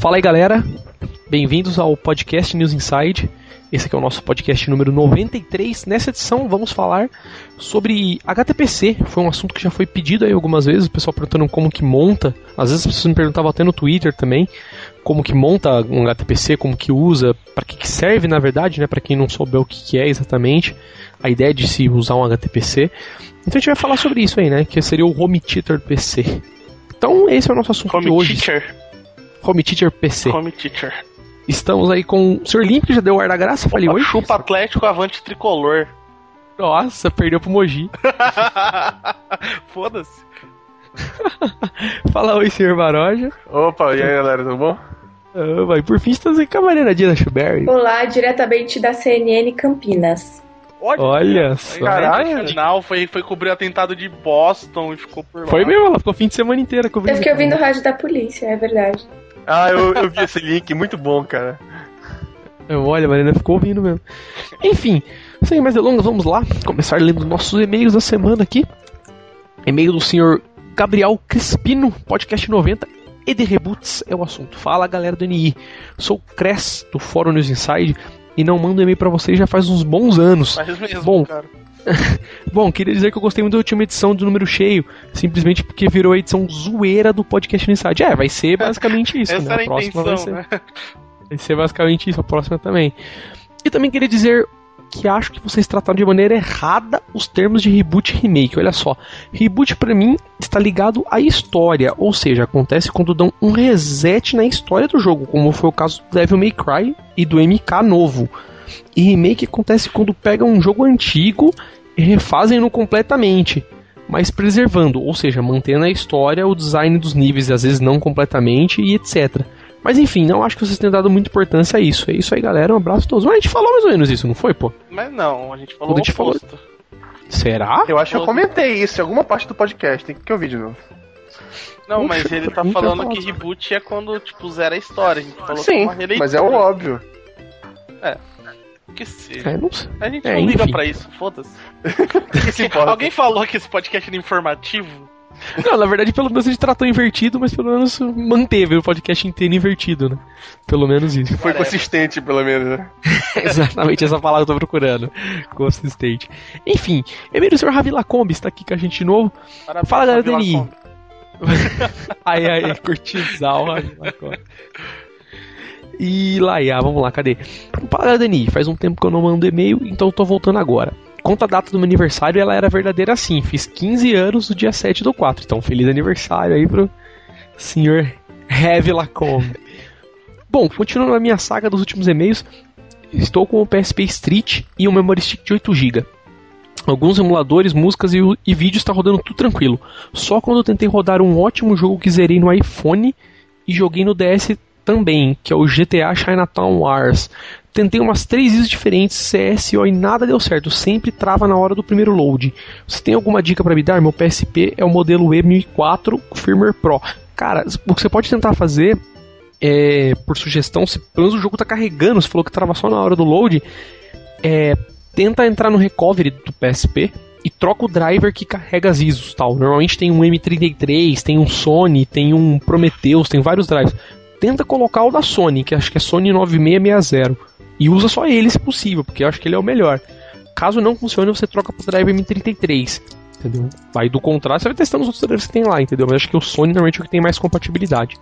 Fala aí, galera. Bem-vindos ao podcast News Inside. Esse aqui é o nosso podcast número 93. Nessa edição vamos falar sobre HTPC. Foi um assunto que já foi pedido aí algumas vezes, o pessoal perguntando como que monta. Às vezes as pessoas me perguntavam até no Twitter também, como que monta um HTPC, como que usa, para que, que serve na verdade, né, para quem não souber o que, que é exatamente, a ideia de se usar um HTPC. Então a gente vai falar sobre isso aí, né, que seria o Home Theater PC. Então esse é o nosso assunto Home de hoje. Teacher. Home Theater PC. Home Teacher. Estamos aí com o Sr. Limp, que já deu o ar da graça, falei Opa, oi. Chupa Atlético Avante Tricolor. Nossa, perdeu pro Mogi. Foda-se. Fala oi, Sr. Baroja. Opa, e aí galera, tudo bom? Ah, vai, por fim estamos aí com a Mariana Dias Schuberry. Olá, diretamente da CNN Campinas. Olha só. Caralho. Final foi, foi cobrir o atentado de Boston e ficou por lá. Foi mesmo, ela ficou fim de semana inteira cobrindo. Eu fiquei ouvindo o rádio da polícia, é verdade. Ah, eu, eu vi esse link, muito bom, cara. Olha, a Mariana ficou ouvindo mesmo. Enfim, sem mais delongas, vamos lá começar lendo nossos e-mails da semana aqui. E-mail do senhor Gabriel Crispino, podcast 90 e de reboots é o assunto. Fala galera do NI, sou o Cres do Fórum News Inside e não mando e-mail pra vocês já faz uns bons anos. Mesmo, Bom, cara. Bom, queria dizer que eu gostei muito da última edição do número cheio, simplesmente porque virou a edição zoeira do podcast Inside. É, vai ser basicamente isso, Essa né? era A próxima vai intenção, ser, né? vai ser basicamente isso, a próxima também. E também queria dizer que acho que vocês trataram de maneira errada os termos de reboot e remake. Olha só, reboot pra mim está ligado à história, ou seja, acontece quando dão um reset na história do jogo, como foi o caso do Devil May Cry e do MK novo. E remake acontece quando pegam um jogo antigo e refazem-no completamente, mas preservando, ou seja, mantendo a história, o design dos níveis, às vezes não completamente e etc. Mas enfim, não acho que vocês tenham dado muita importância a isso. É isso aí, galera. Um abraço a todos. Mas a gente falou mais ou menos isso, não foi, pô? Mas não, a gente falou Quando a o gente falou-. Será? Eu acho que eu comentei isso em alguma parte do podcast, tem que ouvir de novo. Não, mas ele tá falando que reboot é quando, tipo, zera a história. A gente falou que é Sim, uma releitura. mas é o óbvio. Que seja. É, não sei. A gente É, não liga enfim. pra isso, foda-se. Alguém falou que esse podcast era informativo? Não, na verdade, pelo menos a gente tratou invertido, mas pelo menos manteve o podcast inteiro invertido, né? Pelo menos isso. Foi consistente, pelo menos, né? Exatamente essa palavra que eu tô procurando. Consistente. Enfim, Emílio Sr. Ravi Lacombe está aqui com a gente de novo. Parabéns, Fala, galera do NI. Aí, aí, curtisal, Ravi Lacombe. E Laia, vamos lá, cadê? Fala, Dani, faz um tempo que eu não mando e-mail, então eu tô voltando agora. Conta a data do meu aniversário, ela era verdadeira assim. Fiz 15 anos no dia 7 do 4. Então, feliz aniversário aí pro senhor Heavy Lacombe. Bom, continuando a minha saga dos últimos e-mails, estou com o PSP Street e um Memory Stick de 8GB. Alguns emuladores, músicas e, e vídeos está rodando tudo tranquilo. Só quando eu tentei rodar um ótimo jogo que zerei no iPhone e joguei no DS também, que é o GTA Chinatown Wars. Tentei umas três vezes diferentes, CSO e nada deu certo, sempre trava na hora do primeiro load. Você tem alguma dica para me dar? Meu PSP é o modelo E1004 Firmware Pro. Cara, o que você pode tentar fazer é, por sugestão, se pelo menos o jogo tá carregando, você falou que trava só na hora do load, é, tenta entrar no recovery do PSP e troca o driver que carrega as ISOs tal. Normalmente tem um M33, tem um Sony, tem um Prometheus, tem vários drivers. Tenta colocar o da Sony, que acho que é Sony 9660, e usa só ele se possível, porque eu acho que ele é o melhor. Caso não funcione, você troca pro driver M33, entendeu? Aí do contrário, você vai testando os outros drivers que tem lá, entendeu? Mas acho que o Sony normalmente é o que tem mais compatibilidade.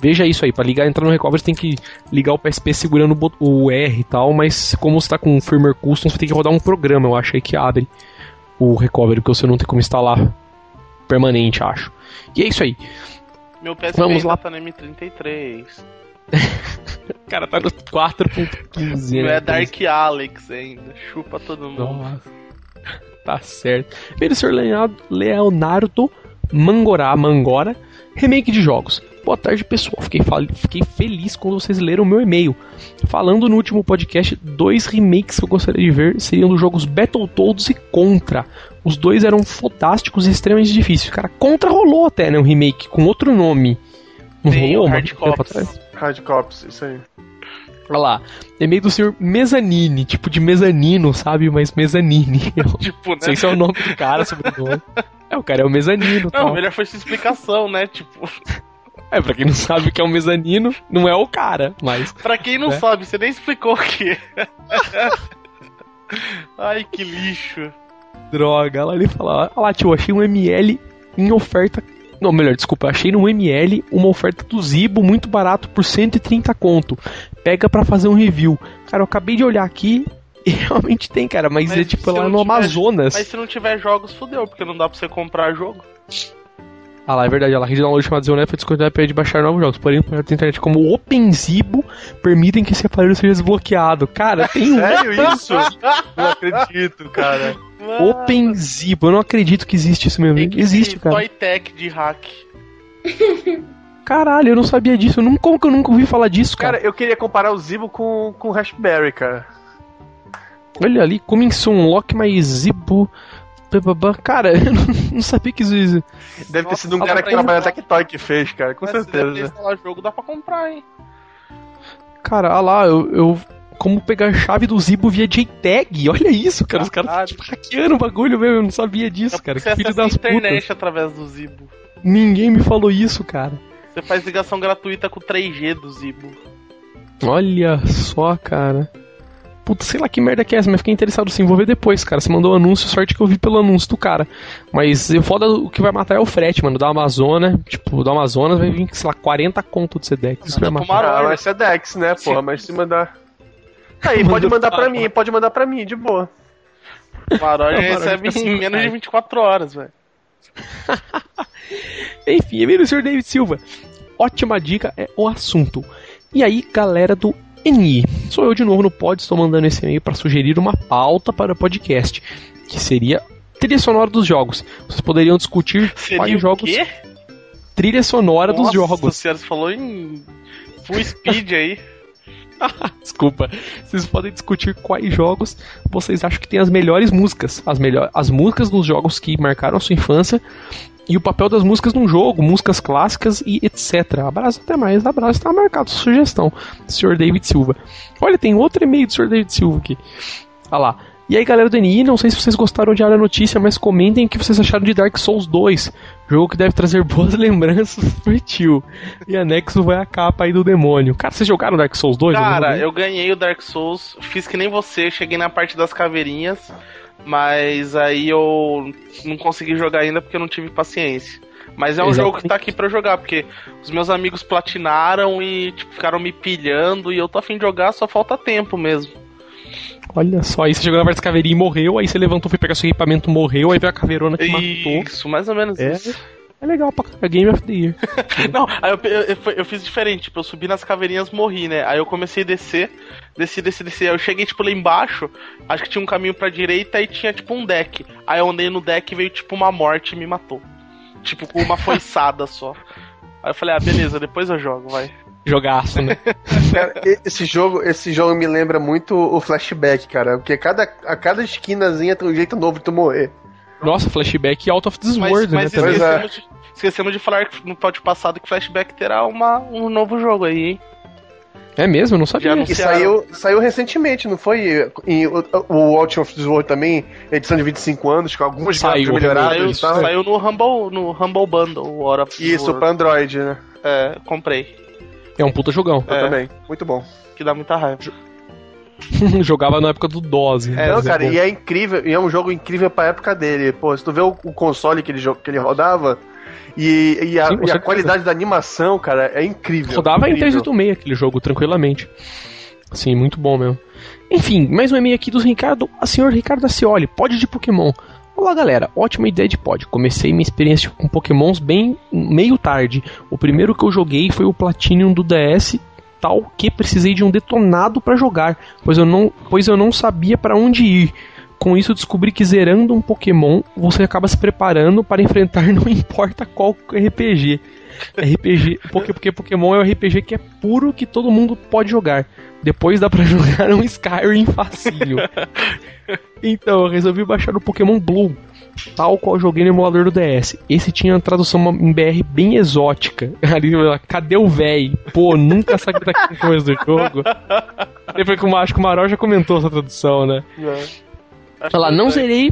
Veja isso aí, para ligar, entrar no recovery você tem que ligar o PSP segurando o R e tal, mas como você tá com um firmware custom, você tem que rodar um programa, eu acho aí que abre o recovery, porque você não tem como instalar permanente, acho. E é isso aí. Meu PSP Vamos lá. tá no M33. O cara tá no 4.15, Não né? é Dark Alex ainda. Chupa todo mundo. Nossa. Tá certo. Primeiro, senhor Leonardo- Mangorá, Mangora, remake de jogos. Boa tarde, pessoal. Fiquei, fiquei feliz quando vocês leram o meu e-mail. Falando no último podcast, dois remakes que eu gostaria de ver seriam dos jogos Battletoads e Contra. Os dois eram fantásticos e extremamente difíceis. Cara, Contra rolou até, né? Um remake com outro nome. Não Tem rolou? Hard Cops. Hard Cops, isso aí. Olha lá. E-mail do senhor Mezanine, tipo de mezanino, sabe? Mas mezanine. Eu Tipo, né? não sei se é o nome do cara, sobrenome. É, o cara é o mezanino. Não, tal. melhor foi essa explicação, né? Tipo, É, pra quem não sabe o que é um mezanino, não é o cara, mas. Pra quem não É. sabe, você nem explicou o que. Ai, que lixo. Droga. Lá ele fala: Olha lá, tio, achei um ML em oferta. Não, melhor, desculpa, achei no ML uma oferta do Zibo muito barato por 130 conto. Pega pra fazer um review. Cara, eu acabei de olhar aqui e realmente tem, cara, mas, Mas é tipo lá não no tiver- Amazonas. Mas se não tiver jogos, fudeu, porque não dá pra você comprar jogo. Ah lá, é verdade, a rede de download chamada Zeonet foi descontinuada para de baixar novos jogos, porém, o da internet como o OpenZibo permitem que esse aparelho seja desbloqueado. Cara, tem um Sério isso? Não acredito, cara. OpenZibo, eu não acredito que existe isso mesmo. Tem que Existe, cara. Toy Tech de hack. Caralho, eu não sabia disso. Eu não, como que eu nunca ouvi falar disso, cara? Cara, eu queria comparar o Zibo com, com o Raspberry, cara. Olha ali, coming soon, lock my Zibo. Bababá. Cara, eu não, sabia que isso existe. Deve ter Nossa, sido um cara que trabalha na. Tectoy que fez, cara, com Mas se certeza. instalar jogo, dá pra comprar, hein? Cara, ah lá, eu, eu. Como pegar a chave do Zibo via JTAG? Olha isso, cara. Os caras tipo, hackeando o bagulho mesmo. Eu não sabia disso, cara. Que filho das internet putas. através do Zibo. Ninguém me falou isso, cara. Você faz ligação gratuita com 3G do Zibo. Olha só, cara. Puta, sei lá que merda que é essa, mas fiquei interessado sim, vou ver depois, cara. Você mandou o anúncio, sorte que eu vi pelo anúncio do cara. Mas o foda, o que vai matar é o frete, mano. Da Amazonas, tipo, da Amazonas vai vir, sei lá, 40 conto de Sedex. Isso vai matar. Ah, mas isso é Dex, né, porra? Mas se mandar. Aí, pode mandar pra mim, pode mandar pra mim, de boa. Maroja recebe fica em menos de cara. 24 horas, velho. Enfim, do Sr. David Silva. Ótima dica é o assunto. E aí, galera do NI. Sou eu de novo no pod, estou mandando esse e-mail para sugerir uma pauta para o podcast, que seria trilha sonora dos jogos. Vocês poderiam discutir Seria quais o jogos quê? trilha sonora dos Nossa jogos. senhora, você falou em full speed aí. Desculpa. Vocês podem discutir quais jogos vocês acham que tem as melhores músicas, as melhor, as músicas dos jogos que marcaram a sua infância e o papel das músicas num jogo, músicas clássicas e etc. Abraço até mais, abraço, está marcado sugestão, Sr. David Silva. Olha, tem outro e-mail do Sr. David Silva aqui. Olha lá. E aí, galera do NI, não sei se vocês gostaram de a notícia, mas comentem o que vocês acharam de Dark Souls 2. Jogo que deve trazer boas lembranças pro tio. E anexo vai a capa aí do demônio. Cara, vocês jogaram Dark Souls 2? Cara, não eu ganhei o Dark Souls, fiz que nem você, cheguei na parte das caveirinhas, mas aí eu não consegui jogar ainda porque eu não tive paciência. Mas é um jogo que tá aqui pra eu jogar, porque os meus amigos platinaram e tipo, ficaram me pilhando e eu tô afim de jogar, só falta tempo mesmo. Olha só, aí você jogou na parte da caveirinha e morreu, aí você levantou, foi pegar seu equipamento, morreu, aí veio a caveirona que matou. Isso, mais ou menos É. isso. É legal pra caralho, Game of the Year. Não, aí eu, eu, eu, eu fiz diferente, tipo, eu subi nas caveirinhas morri, né? Aí eu comecei a descer, desci, desci, desci. Aí eu cheguei, tipo, lá embaixo, acho que tinha um caminho pra direita e tinha, tipo, um deck. Aí eu andei no deck e veio, tipo, uma morte e me matou. Tipo, com uma foiçada só. Aí eu falei, ah, beleza, depois eu jogo, vai. Jogaço, né? Cara, esse jogo, esse jogo me lembra muito o flashback, cara. Porque cada, a cada esquinazinha tem um jeito novo de tu morrer. Nossa, flashback e Out of This Mas, World, mas né? também. Pois é. esquecemos, de, esquecemos de falar no pod passado que Flashback terá uma, um novo jogo aí, hein? É mesmo? Eu não sabia. E saiu, saiu recentemente, não foi? E o, o Out of This World também, edição de 25 anos, com algumas Saiu, melhorados Saiu, saiu no Humble, no Humble Bundle, o Hora of the Isso, World. pra Android, né? É, comprei. É um puta jogão. Eu É. também. Muito bom. Que dá muita raiva. Jogava na época do DOS. né? Não, é cara, e é incrível, e é um jogo incrível pra época dele. Pô, se tu vê o, o console que ele, que ele rodava e, e a, Sim, e a qualidade da animação, cara, é incrível. Rodava em incrível. 386 aquele jogo, tranquilamente. Sim, muito bom mesmo. Enfim, mais um e-mail aqui do Ricardo, a senhor Ricardo Acioli, pod de Pokémon. Olá galera, ótima ideia de pod. Comecei minha experiência com Pokémons bem meio tarde. O primeiro que eu joguei foi o Platinum do DS, tal que precisei de um detonado para jogar, pois eu não, pois eu não sabia para onde ir. Com isso descobri que zerando um Pokémon você acaba se preparando para enfrentar não importa qual RPG. RPG, porque, porque Pokémon é um RPG que é puro que todo mundo pode jogar. Depois dá pra jogar um Skyrim facinho. Então, eu resolvi baixar o Pokémon Blue, tal qual joguei no emulador do DS. Esse tinha uma tradução em BR bem exótica. Ali, cadê o véi? Pô, nunca saí daqui coisa do jogo. Depois que o acho que o Maró já comentou essa tradução, né? Lá, que não é. zerei.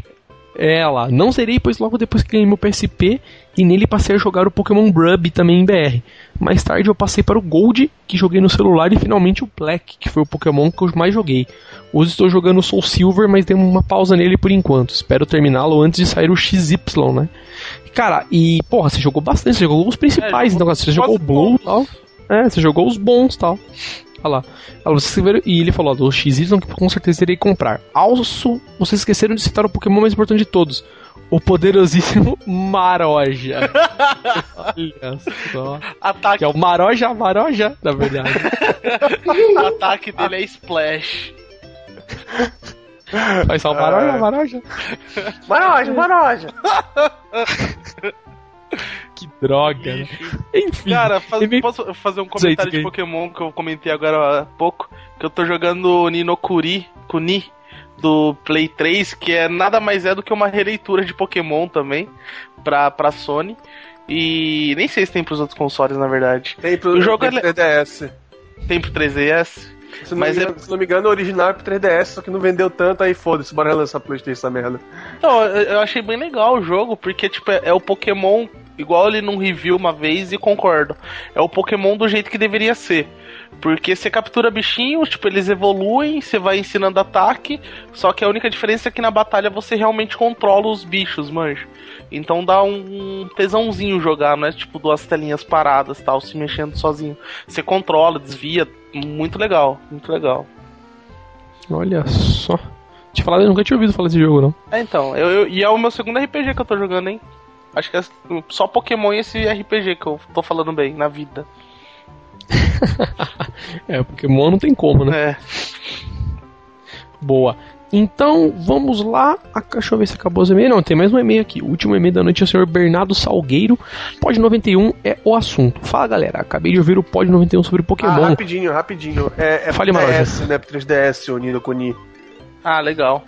É não zerei, pois logo depois que ganhei meu PSP e nele passei a jogar o Pokémon Brub também em BR. Mais tarde eu passei para o Gold, que joguei no celular, e finalmente o Black, que foi o Pokémon que eu mais joguei. Hoje estou jogando o Soul Silver, mas dei uma pausa nele por enquanto. Espero terminá-lo antes de sair o XY, né? Cara, e porra, você jogou bastante, você jogou os principais, É, então, você jogou o Blue e tal. É, você jogou os bons tal. Olha lá. Olha, vocês escreveram- E ele falou, ó, do XY que com certeza irei comprar. Also, vocês esqueceram de citar o Pokémon mais importante de todos. O poderosíssimo Maroja. Olha só. Ataque, Que é o Maroja Maroja, na verdade. o ataque dele é Splash. Vai só Maroja Maroja. Maroja, Maroja. Que droga. né? Enfim. Cara, faz- ele- posso fazer um comentário de. Pokémon que eu comentei agora há pouco? Que eu tô jogando Ninokuri, Kuni, do Play 3, que é nada mais é do que uma releitura de Pokémon também, pra, pra Sony. E nem sei se tem pros outros consoles, na verdade. Tem pro, O jogo tem é le- pro 3DS. Tem pro 3DS. Se não, Mas me é- engano, se não me engano, o original é pro 3DS, só que não vendeu tanto, aí foda-se, bora relançar Playstation essa merda. Eu eu achei bem legal o jogo, porque, tipo, é, é o Pokémon, igual ele num review uma vez, e concordo. É o Pokémon do jeito que deveria ser. Porque você captura bichinhos, tipo, eles evoluem, você vai ensinando ataque, só que a única diferença é que na batalha você realmente controla os bichos, manjo. Então dá um tesãozinho jogar, não é tipo duas telinhas paradas tal, se mexendo sozinho. Você controla, desvia, muito legal, muito legal. Olha só. Te falar, eu nunca tinha ouvido falar desse jogo, não. É, então, eu, eu- e é o meu segundo RPG que eu tô jogando, hein? Acho que é só Pokémon e esse RPG que eu tô falando bem na vida. É, Pokémon não tem como, né? É. Boa. Então, vamos lá. Ah, Deixa eu ver se acabou os e-mails. Não, tem mais um e-mail aqui. O último e-mail da noite é o senhor Bernardo Salgueiro. Pod 91 é o assunto. Fala, galera. Acabei de ouvir o Pod 91 sobre Ah, Pokémon. rapidinho, rapidinho. É, é Fale. 3DS, né? Pro 3DS, o Nino Kuni. Ah, legal.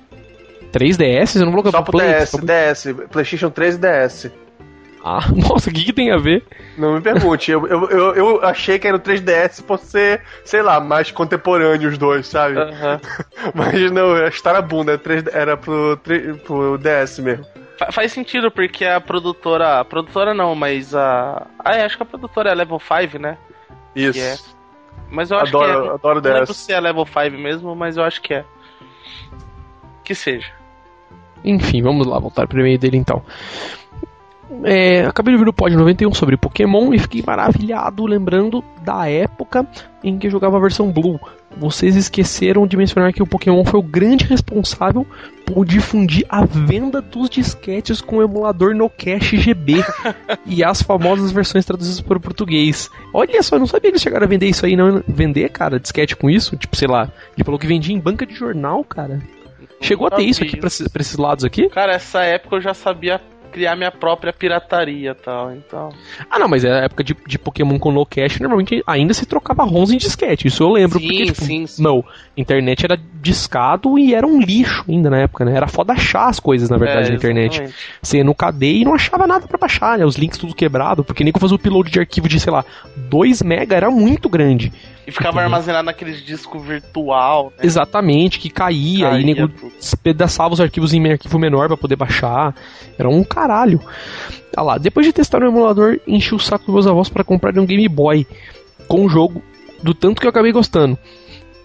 3DS? Você não é Só pro Play? DS, Só pro- DS, Playstation 3 e DS. Ah, nossa, o que, que tem a ver? Não me pergunte, eu, eu, eu, eu achei que era o 3DS por ser, sei lá, mais contemporâneo os dois, sabe? Aham. Mas não, a história bunda, 3 era pro, pro DS mesmo. Fa- Faz sentido, porque a produtora. A produtora não, mas a. Ah, é, acho que a produtora é Level 5, né? Isso. É. Mas eu acho Adoro, que é. adoro Não lembro se é Level 5 mesmo, mas eu acho que é. Que seja. Enfim, vamos lá, voltar pro e-mail dele então. É, acabei de ouvir o Pod 91 sobre Pokémon e fiquei maravilhado lembrando da época em que jogava a versão Blue. Vocês esqueceram de mencionar que o Pokémon foi o grande responsável por difundir a venda dos disquetes com o emulador no Cache GB e as famosas versões traduzidas para o português. Olha só, eu não sabia que eles chegaram a vender isso aí, não. Vender, cara, disquete com isso? Tipo, sei lá, ele falou que vendia em banca de jornal, cara. Chegou a ter isso aqui pra esses, pra esses lados aqui? Cara, essa época eu já sabia criar minha própria pirataria e tal, então. Ah, não, mas é a época de, de Pokémon com no cache, normalmente ainda se trocava ROMs em disquete. Isso eu lembro, Sim, porque, tipo, sim, sim. não, internet era discado e era um lixo ainda na época, né? Era foda achar as coisas, na verdade, É, na internet. exatamente. Você ia no KD e não achava nada pra baixar, né? Os links tudo quebrado, porque nem que eu fazer o upload de arquivo de, sei lá, 2 mega era muito grande. E ficava armazenado naqueles disco virtual, né? Exatamente, que caía, Caía e nego despedaçava os arquivos em arquivo menor pra poder baixar. Era um caralho. Ah lá, depois de testar o emulador, enchi o saco dos meus avós para comprar um Game Boy com o jogo, do tanto que eu acabei gostando.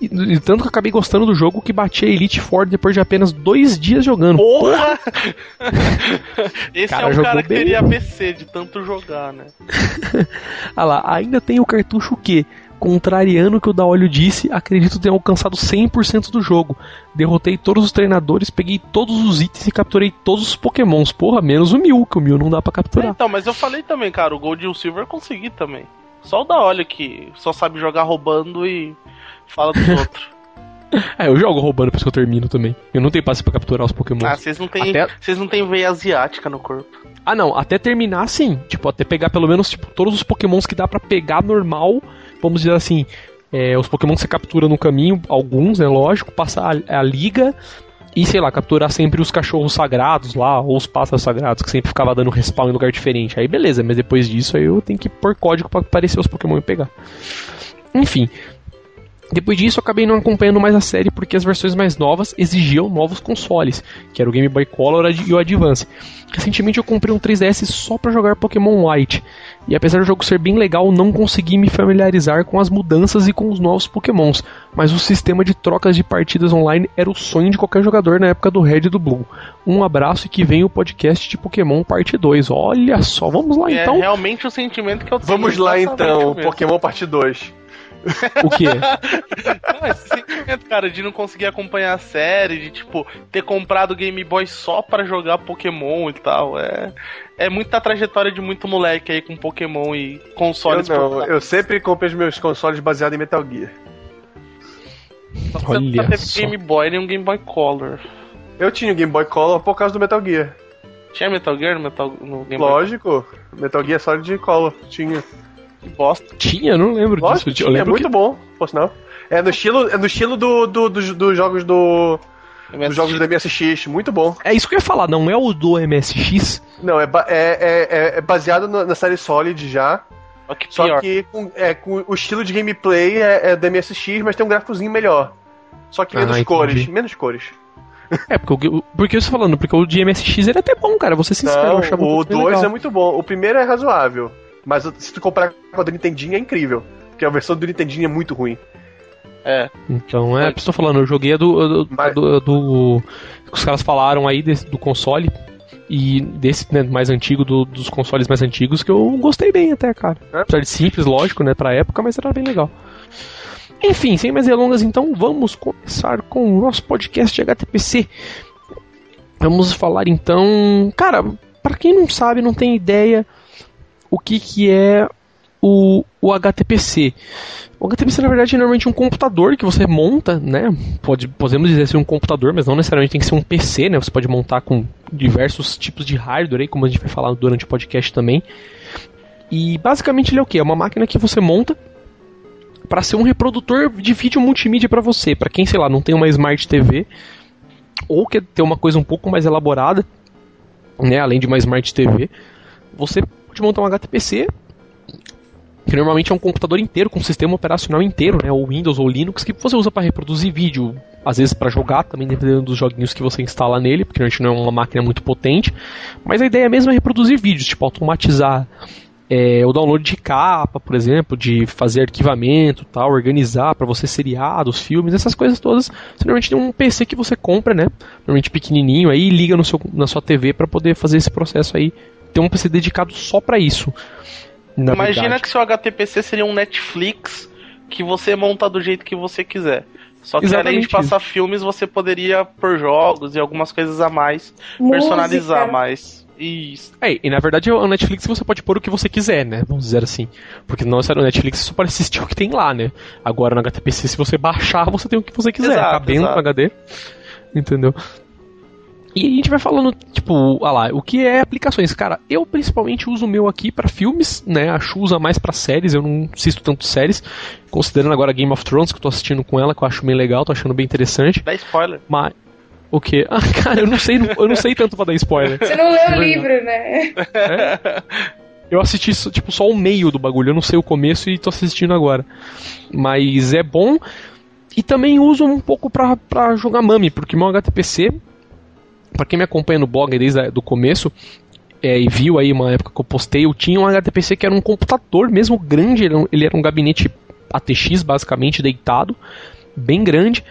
E, e tanto que eu acabei gostando do jogo que bati a Elite Four depois de apenas dois dias jogando. Porra! Esse Cara, é jogou cara que bem. teria ABC de tanto jogar, né? Ah lá, ainda tem o cartucho que, contrariando o que o Daolio disse, acredito ter alcançado 100% do jogo. Derrotei todos os treinadores, peguei todos os itens e capturei todos os pokémons. Porra, menos o Mil, que o Mil não dá pra É, capturar. então, mas eu falei também, cara, o Gold e o Silver eu consegui também. Só o da Olha que só sabe jogar roubando e fala dos outros. É, eu jogo roubando depois que eu termino também. Eu não tenho passe pra capturar os pokémons. Ah, vocês não Até- vocês não tem veia asiática no corpo. Ah, não, até terminar sim. Tipo, até pegar pelo menos tipo, todos os pokémons que dá pra pegar normal. Vamos dizer assim, é, os pokémon que você captura no caminho, alguns, né, lógico, passar a, a liga e, sei lá, capturar sempre os cachorros sagrados lá, ou os pássaros sagrados, que sempre ficava dando respawn em lugar diferente. Aí beleza, mas depois disso aí eu tenho que pôr código pra aparecer os pokémon e pegar. Enfim. Depois disso, eu acabei não acompanhando mais a série porque as versões mais novas exigiam novos consoles, que era o Game Boy Color e o Advance. Recentemente eu comprei um 3DS só para jogar Pokémon White, e apesar do jogo ser bem legal, não consegui me familiarizar com as mudanças e com os novos Pokémons, mas o sistema de trocas de partidas online era o sonho de qualquer jogador na época do Red e do Blue. Um abraço e que vem o podcast de Pokémon parte 2. Olha só, vamos lá É então. realmente o sentimento que eu tenho. Vamos lá então. Pokémon parte 2. O que? Não, esse sentimento, cara, de não conseguir acompanhar a série, de tipo, ter comprado o Game Boy só pra jogar Pokémon e tal. É, é muita trajetória de muito moleque aí com Pokémon e Eu consoles não, portáteis. eu sempre comprei os meus consoles baseados em Metal Gear. Só Olha nunca teve só. Game Boy nem um Game Boy Color. Eu tinha o Game Boy Color por causa do Metal Gear. Tinha Metal Gear no, Metal, no Game Boy? Lógico, Metal Gear Solid Color, tinha. Que bosta. Tinha? Eu não lembro Lógico, disso. Eu tinha, é lembro muito que... bom, por sinal. É no estilo, é no estilo do, do, dos- dos jogos do. Dos jogos do MSX, muito bom. É isso que eu ia falar, não é o do MSX? Não, é, ba- é, é, é baseado na, série Solid já. Só que Só pior. que com, é, com o estilo de gameplay é, é do MSX, mas tem um gráficozinho melhor. Só que Ah, menos entendi. cores, menos cores. É, porque, o- porque eu estou falando, porque o de MSX ele é até bom, cara. Vou ser sincero, eu Não, achava o muito bem 2 legal. é muito bom. O primeiro é razoável. Mas se tu comparar com a do Nintendinho é incrível. Porque a versão do Nintendinho é muito ruim. É. Então, é, estou falando, eu joguei a do, do, Mas- do, do- que os caras falaram aí desse- do console e desse né, mais antigo, do- dos consoles mais antigos, que eu gostei bem até, cara. É? Apesar de simples, lógico, né, pra época, mas era bem legal. Enfim, sem mais delongas, então, vamos começar com o nosso podcast de HTPC. Vamos falar então, cara, pra quem não sabe, não tem ideia o que que é o, o HTPC. O HTPC, na verdade, é normalmente um computador que você monta, né? Pode, podemos dizer ser um computador, mas não necessariamente tem que ser um PC, né? Você pode montar com diversos tipos de hardware, aí, como a gente vai falar durante o podcast também. E basicamente ele é o que? É uma máquina que você monta para ser um reprodutor de vídeo multimídia para você. Para quem, sei lá, não tem uma Smart TV ou quer ter uma coisa um pouco mais elaborada, né? Além de uma Smart TV, você pode montar um HTPC que normalmente é um computador inteiro, com um sistema operacional inteiro, né, ou Windows ou Linux, que você usa para reproduzir vídeo, às vezes para jogar, também dependendo dos joguinhos que você instala nele, porque normalmente não é uma máquina muito potente, mas a ideia mesmo é reproduzir vídeos, tipo automatizar é, o download de capa, por exemplo, de fazer arquivamento, tal, organizar para você seriados, filmes, essas coisas todas. Você normalmente tem um PC que você compra, né, normalmente pequenininho, aí liga no seu, na sua TV para poder fazer esse processo aí. Tem um PC dedicado só para isso. na Imagina verdade. que seu HTPC seria um Netflix que você monta do jeito que você quiser. Só que além Exatamente de passar filmes, você poderia pôr jogos e algumas coisas a mais, personalizar Música. mais. Isso. É, e na verdade o Netflix você pode pôr o que você quiser, né? Vamos dizer assim. Porque não é o Netflix só pode assistir o que tem lá, né? Agora no HTPC, se você baixar, você tem o que você quiser, Exato, cabendo exato. no HD. Entendeu? E a gente vai falando, tipo, ah lá, o que é aplicações? Cara, eu principalmente uso o meu aqui pra filmes, né? A Chu usa mais pra séries, eu não assisto tanto séries. Considerando agora Game of Thrones, que eu tô assistindo com ela, que eu acho bem legal, tô achando bem interessante. Dá spoiler. Mas. O quê? Ah, cara, eu não sei, eu não sei tanto pra dar spoiler. Você não leu o livro, né? Eu assisti só- tipo só o meio do bagulho, eu não sei o começo e tô assistindo agora. Mas é bom. E também uso um pouco pra, pra jogar Mami, porque meu HTPC, pra quem me acompanha no blog desde o começo, é, e viu aí uma época que eu postei, eu tinha um HTPC que era um computador mesmo grande, ele era um, ele era um gabinete ATX basicamente deitado, bem grande.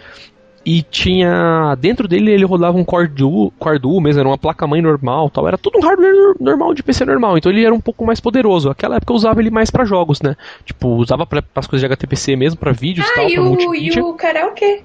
E tinha. Dentro dele ele rodava um Core Duo, Core Duo mesmo, era uma placa-mãe normal tal. Era tudo um hardware nor- normal de PC normal. Então ele era um pouco mais poderoso. Naquela época eu usava ele mais pra jogos, né? Tipo, usava pra, as coisas de HTPC mesmo, pra vídeos Ah, tal, e pra o, e o karaokê.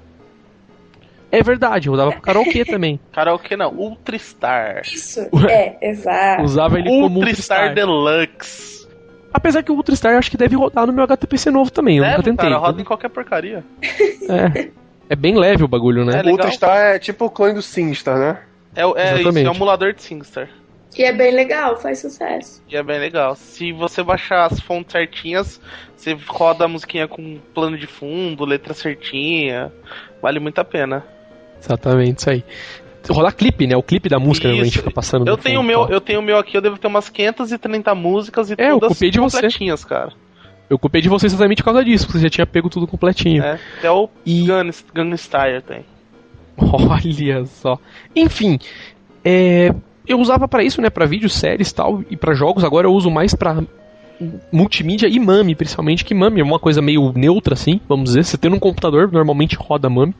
É verdade, eu usava pro karaokê também. Karaokê não, Ultristar. Isso. É, exato. Usava ele como Ultristar Ultristar. Deluxe. Apesar que o Ultristar eu acho que deve rodar no meu HTPC novo também. Eu nunca tentei. cara, roda em qualquer porcaria. É. É bem leve o bagulho, né? É o legal. Ultrastar é tipo o clone do SingStar, né? É, é isso, é um emulador de SingStar. E é bem legal, faz sucesso. E é bem legal. Se você baixar as fontes certinhas, você roda a musiquinha com plano de fundo, letra certinha. Vale muito a pena. Exatamente, isso aí. Rolar clipe, né? O clipe da música Isso. normalmente fica passando. Eu tenho o meu, eu tenho o meu aqui, eu devo ter umas 530 músicas e É, eu todas copiei de você. completinhas, cara. Eu copiei de você exatamente por causa disso, porque você já tinha pego tudo completinho. É, até o E Gun, Gunstyle tem. olha só. Enfim, é, eu usava pra isso, né, Pra vídeos, séries, tal, e pra jogos. Agora eu uso mais pra multimídia e MAME, principalmente, que MAME é uma coisa meio neutra, assim, vamos dizer. Você tendo um computador, normalmente roda MAME.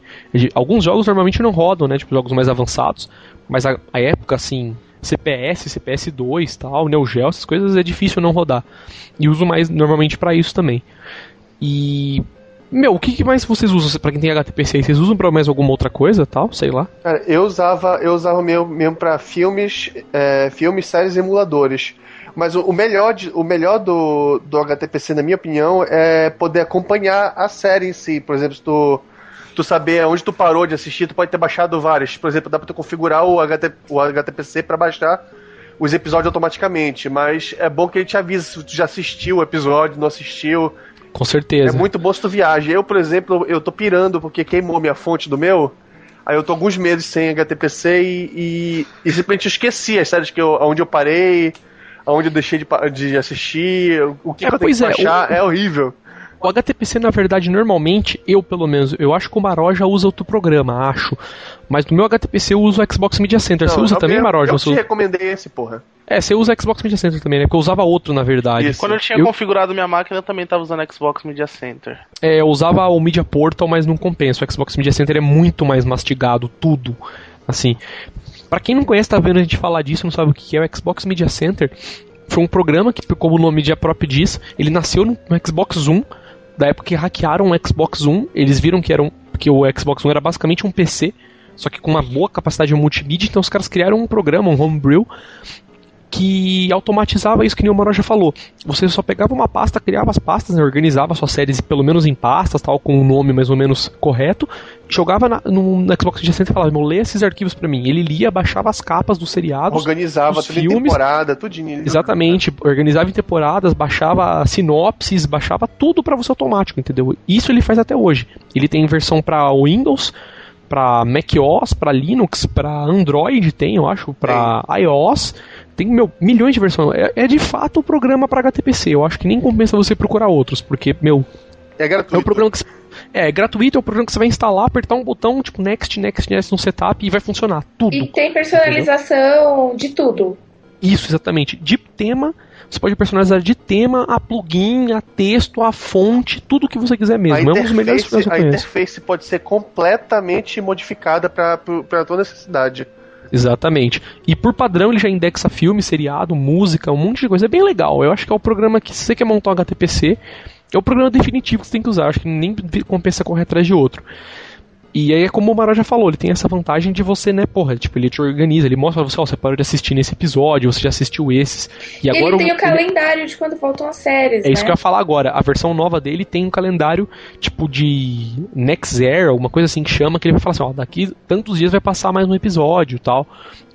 Alguns jogos normalmente não rodam, né, tipo jogos mais avançados, mas a, a época, assim, CPS, CPS2, tal, Neo Geo, essas coisas é difícil não rodar. E uso mais normalmente pra isso também. E meu, o que, mais vocês usam pra quem tem HTPC? Vocês usam pra mais alguma outra coisa, tal, sei lá? Cara, eu usava, eu usava mesmo, mesmo para filmes, é, filmes, séries emuladores. Mas o, o melhor, de- o melhor do, do HTPC, na minha opinião, é poder acompanhar a série em si. Por exemplo, se tu, tu saber onde tu parou de assistir, tu pode ter baixado vários. Por exemplo, dá pra tu configurar o, HT, o HTPC pra baixar os episódios automaticamente. Mas é bom que ele te avise se tu já assistiu o episódio, não assistiu. Com certeza. É muito bom se tu viaja. Eu, por exemplo, eu tô pirando porque queimou minha fonte do meu. Aí eu tô alguns meses sem HTPC e, e, e simplesmente esqueci as séries que eu, onde eu parei, aonde eu deixei de, de assistir, o que, É, que eu tenho que é, baixar. o- É horrível. O HTPC, na verdade, normalmente, eu pelo menos, eu acho que o Maroja usa outro programa, acho. Mas no meu HTPC eu uso o Xbox Media Center. você Não, usa eu- também, eu, Maroja? Eu Você te usa- recomendei esse, porra. É, você usa Xbox Media Center também, né? Porque eu usava outro, na verdade. Isso. Quando eu tinha Eu- configurado minha máquina, eu também tava usando Xbox Media Center. É, eu usava o Media Portal, mas não compensa. O Xbox Media Center é muito mais mastigado, tudo. Assim, Pra quem não conhece, tá vendo a gente falar disso, não sabe o que é o Xbox Media Center. Foi um programa que, como o nome já próprio diz, ele nasceu no no Xbox One, da época que hackearam o Xbox One. Eles viram que, era um, que o Xbox One era basicamente um PC, só que com uma boa capacidade de multimídia, então os caras criaram um programa, um homebrew, que automatizava isso que nem o já falou. Você só pegava uma pasta, criava as pastas, né, organizava suas séries pelo menos em pastas, tal, com um nome mais ou menos correto, jogava na- no, no Xbox Media Center e falava, meu, lê esses arquivos pra mim. Ele lia, baixava as capas dos seriados, Organizava os tudo em filmes- temporada, tudinho. Exatamente, organizava em temporadas, baixava sinopses, baixava tudo pra você automático, entendeu? Isso ele faz até hoje. Ele tem versão pra Windows, pra macOS, pra Linux, pra Android tem, eu acho, pra iOS. Tem meu, milhões de versões. É, é de fato o programa pra HTPC. Eu acho que nem compensa você procurar outros, porque, meu, É é gratuito. um programa que. É, é gratuito, é um programa que você vai instalar, apertar um botão, tipo next, next, next no setup e vai funcionar. Tudo. E tem personalização de tudo. Isso, exatamente. De tema, você pode personalizar de tema a plugin, a texto, a fonte, tudo que você quiser mesmo. A é um dos melhores que a interface pode ser completamente modificada para a tua necessidade. Exatamente. E por padrão ele já indexa filme, seriado, música, um monte de coisa. É bem legal. Eu acho que é o programa que, se você quer montar um HTPC, é o programa definitivo que você tem que usar. Acho que nem compensa correr atrás de outro. E aí é como o Maró já falou, ele tem essa vantagem de você, né, porra, tipo, ele te organiza, ele mostra pra você, ó, você parou de assistir nesse episódio, você já assistiu esses. E agora ele tem o ele- calendário de quando voltam as séries, É isso né? que eu ia falar agora. A versão nova dele tem um calendário tipo de Next Air, alguma coisa assim que chama, que ele vai falar assim, ó, daqui tantos dias vai passar mais um episódio tal.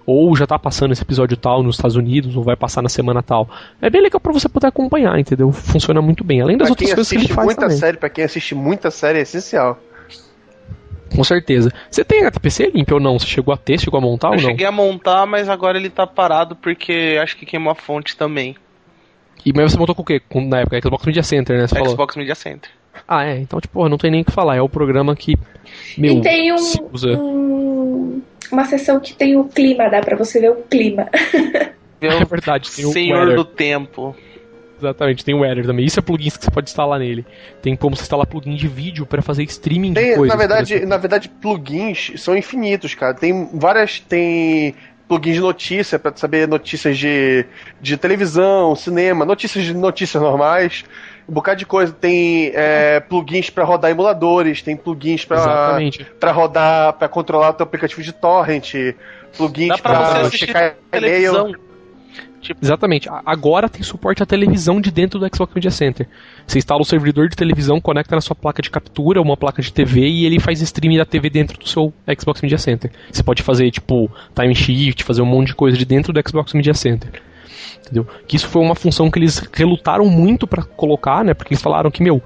Ou já tá passando esse episódio tal nos Estados Unidos, ou vai passar na semana tal. É bem legal pra você poder acompanhar, entendeu? Funciona muito bem. Além das Pra outras coisas que ele assiste faz muita também. série, pra quem assiste muita série é essencial. Com certeza. Você tem HTPC limpo ou não? Você chegou a ter, chegou a montar eu ou não? cheguei a montar, mas agora ele tá parado porque acho que queimou a fonte também. E mas você montou com o quê? Com, na época, Xbox Media Center, né? Você falou. Xbox Media Center. Ah, é. Então, tipo, não tem nem o que falar. É o programa que. Meu, e tem um, se usa. um- uma seção que tem o clima, dá pra você ver o clima. É verdade, tem o Senhor weather. do Tempo. Exatamente, tem o Weather também. Isso é plugins que você pode instalar nele. Tem como você instalar plugin de vídeo para fazer streaming de Tem, coisas. na verdade, na verdade, plugins são infinitos, cara. Tem várias, tem plugins de notícia para saber notícias de, de televisão, cinema, notícias de notícias normais, um bocado de coisa. Tem é, plugins para rodar emuladores, tem plugins para rodar, para controlar o teu aplicativo de torrent, plugins para checar e-mail. Televisão. Exatamente. Agora tem suporte à televisão de dentro do Xbox Media Center. Você instala o servidor de televisão, conecta na sua placa de captura, uma placa de TV e ele faz streaming da TV dentro do seu Xbox Media Center. Você pode fazer tipo time shift, fazer um monte de coisa de dentro do Xbox Media Center. Entendeu? Que isso foi uma função que eles relutaram muito pra colocar, né? Porque eles falaram que, meu,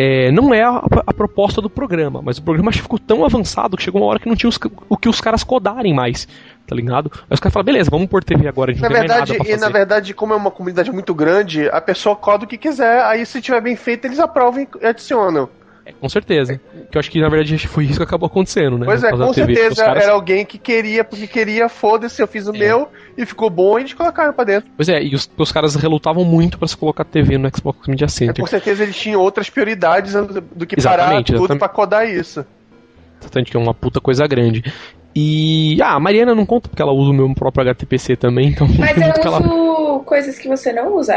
é, não é a, a, proposta do programa, mas o programa ficou tão avançado que chegou uma hora que não tinha os, o que os caras codarem mais, tá ligado? Aí os caras falaram, beleza, vamos por TV agora, a gente na não verdade, E na verdade, como é uma comunidade muito grande, a pessoa coda o que quiser, aí se tiver bem feito, eles aprovam e adicionam. É, com certeza. Que eu acho que na verdade foi isso que acabou acontecendo, né? Pois é, com certeza caras... era alguém que queria, porque queria, foda-se, eu fiz o é. meu e ficou bom e eles colocaram pra dentro. Pois é, e os, os caras relutavam muito para se colocar TV no Xbox Media Center. É, com certeza eles tinham outras prioridades do que exatamente, parar tudo exatamente. pra codar isso. Exatamente, que é uma puta coisa grande. E. Ah, a Mariana não conta porque ela usa o meu próprio HTPC também, então. Mas eu uso ela... coisas que você não usa.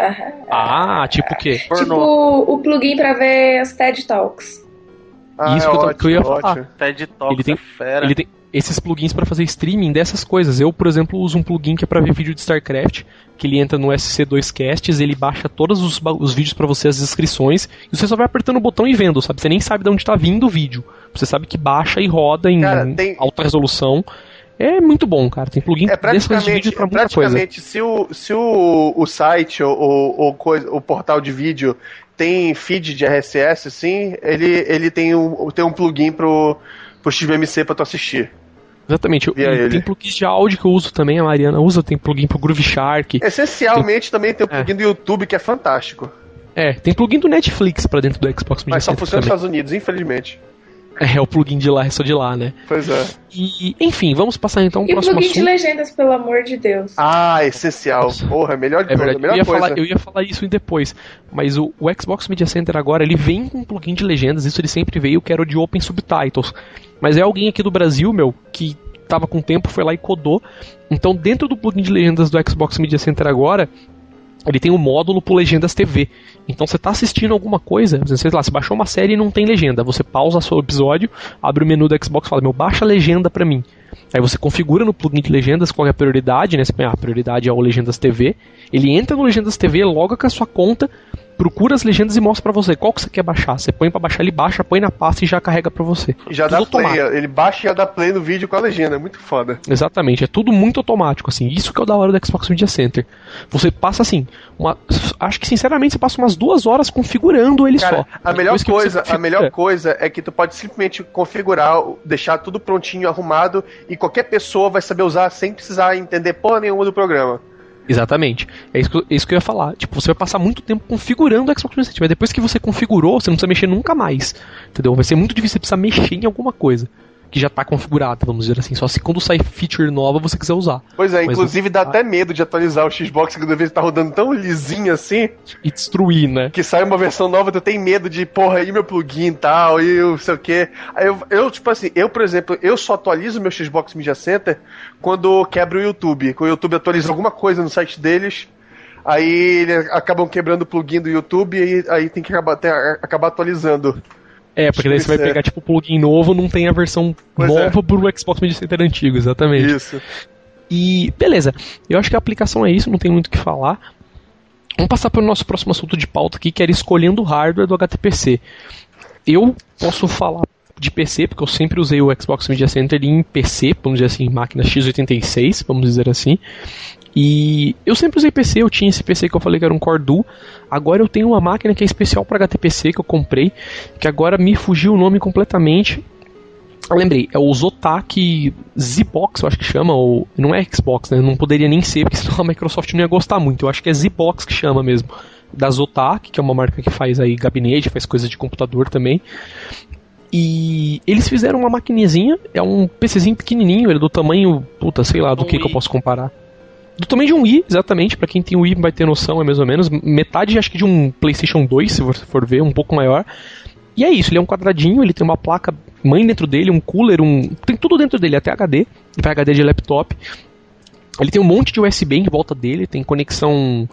Ah, tipo o quê? Tipo o plugin pra ver as TED Talks. Ah, Isso é que, eu, ótimo, que eu ia falar. TED Talks ele tem, é fera. Ele tem esses plugins para fazer streaming dessas coisas. Eu, por exemplo, uso um plugin que é para ver vídeo de StarCraft, que ele entra no SC2Casts, ele baixa todos os, os vídeos para você, as inscrições, e você só vai apertando o botão e vendo, sabe? Você nem sabe de onde tá vindo o vídeo. Você sabe que baixa e roda em Cara, tem... alta resolução. É muito bom, cara. Tem plugin é praticamente, de vídeo pra muita praticamente, coisa. Se o, se o, o site ou o, o, o portal de vídeo tem feed de RSS, assim, ele, ele tem, um, tem um plugin pro, pro XBMC pra tu assistir. Exatamente. tem plugins de áudio que eu uso também, a Mariana usa, tem plugin pro Groove Shark. Essencialmente tem... também tem o plugin é. do YouTube que é fantástico. É, tem plugin do Netflix pra dentro do Xbox Media Mas só funciona nos Estados Unidos, infelizmente. É, o plugin de lá é só de lá, né? Pois é. E, enfim, vamos passar então pro próximo plugin assunto. de legendas, pelo amor de Deus. Ah, essencial. Porra, melhor de é coisa, melhor eu ia coisa. Falar, eu ia falar isso depois, mas o, o, Xbox Media Center agora, ele vem com um plugin de legendas, isso ele sempre veio, que era o de Open Subtitles. Mas é alguém aqui do Brasil, meu, que tava com tempo, foi lá e codou. Então, dentro do plugin de legendas do Xbox Media Center agora, ele tem um módulo pro Legendas TV. Então você está assistindo alguma coisa, sei lá, você baixou uma série e não tem legenda, você pausa o episódio, abre o menu do Xbox e fala, meu, baixa a legenda para mim. Aí você configura no plugin de legendas qual é a prioridade, né? Você põe, ah, a prioridade é o Legendas TV. Ele entra no Legendas TV, loga com a sua conta, procura as legendas e mostra para você qual que você quer baixar. Você põe para baixar, ele baixa, põe na pasta e já carrega para você. Já tudo dá play, automático. ele baixa e já dá play no vídeo com a legenda, é muito foda. Exatamente, é tudo muito automático, assim. Isso que é o da hora do Xbox Media Center. Você passa assim, uma, acho que sinceramente você passa umas duas horas configurando ele Cara, só. A melhor coisa, a melhor coisa é que tu pode simplesmente configurar, deixar tudo prontinho, arrumado e qualquer pessoa vai saber usar sem precisar entender porra nenhuma do programa. Exatamente. É isso, que, é isso que eu ia falar. Tipo, você vai passar muito tempo configurando o Xbox 360, mas depois que você configurou, você não precisa mexer nunca mais. Entendeu? Vai ser muito difícil você precisar mexer em alguma coisa que já está configurada, vamos dizer assim. Só se quando sair feature nova você quiser usar. Pois é, Mas inclusive dá até medo de atualizar o Xbox que deve estar rodando tão lisinho assim. E destruir, né? Que sai uma versão nova, tu tem medo de, porra, aí meu plugin e tal, e eu sei o quê. Aí eu, eu, tipo assim, eu, por exemplo, eu só atualizo meu Xbox Media Center quando quebra o YouTube. Quando o YouTube atualiza alguma coisa no site deles. Aí eles acabam quebrando o plugin do YouTube e aí tem que acabar, ter, acabar atualizando. É, porque daí você vai é. pegar tipo o plugin novo, não tem a versão pois é. nova é. pro Xbox Media Center antigo, exatamente. Isso. E beleza, eu acho que a aplicação é isso, não tem muito o que falar. Vamos passar para o nosso próximo assunto de pauta aqui, que era escolhendo o hardware do HTPC. Eu posso falar de PC, porque eu sempre usei o Xbox Media Center em PC, vamos dizer assim, máquina x86, vamos dizer assim. E eu sempre usei PC, eu tinha esse PC que eu falei que era um Core Duo. Agora eu tenho uma máquina que é especial para HTPC que eu comprei, que agora me fugiu o nome completamente. Eu lembrei, é o Zotac Z-Box, eu acho que chama, ou não é Xbox, né? Não poderia nem ser, porque senão a Microsoft não ia gostar muito. Eu acho que é Z-Box que chama mesmo. Da Zotac, que é uma marca que faz aí gabinete, faz coisas de computador também. E eles fizeram uma maquinezinha, é um PCzinho pequenininho, ele é do tamanho, puta, sei lá, do um que, que eu posso comparar do tamanho de um Wii, exatamente. para quem tem o Wii vai ter noção, é mais ou menos. Metade, acho que de um PlayStation 2, se você for ver, um pouco maior. E é isso, ele é um quadradinho, ele tem uma placa mãe dentro dele, um cooler, um. Tem tudo dentro dele, até HD. Vai HD de laptop. Ele tem um monte de USB em volta dele, tem conexão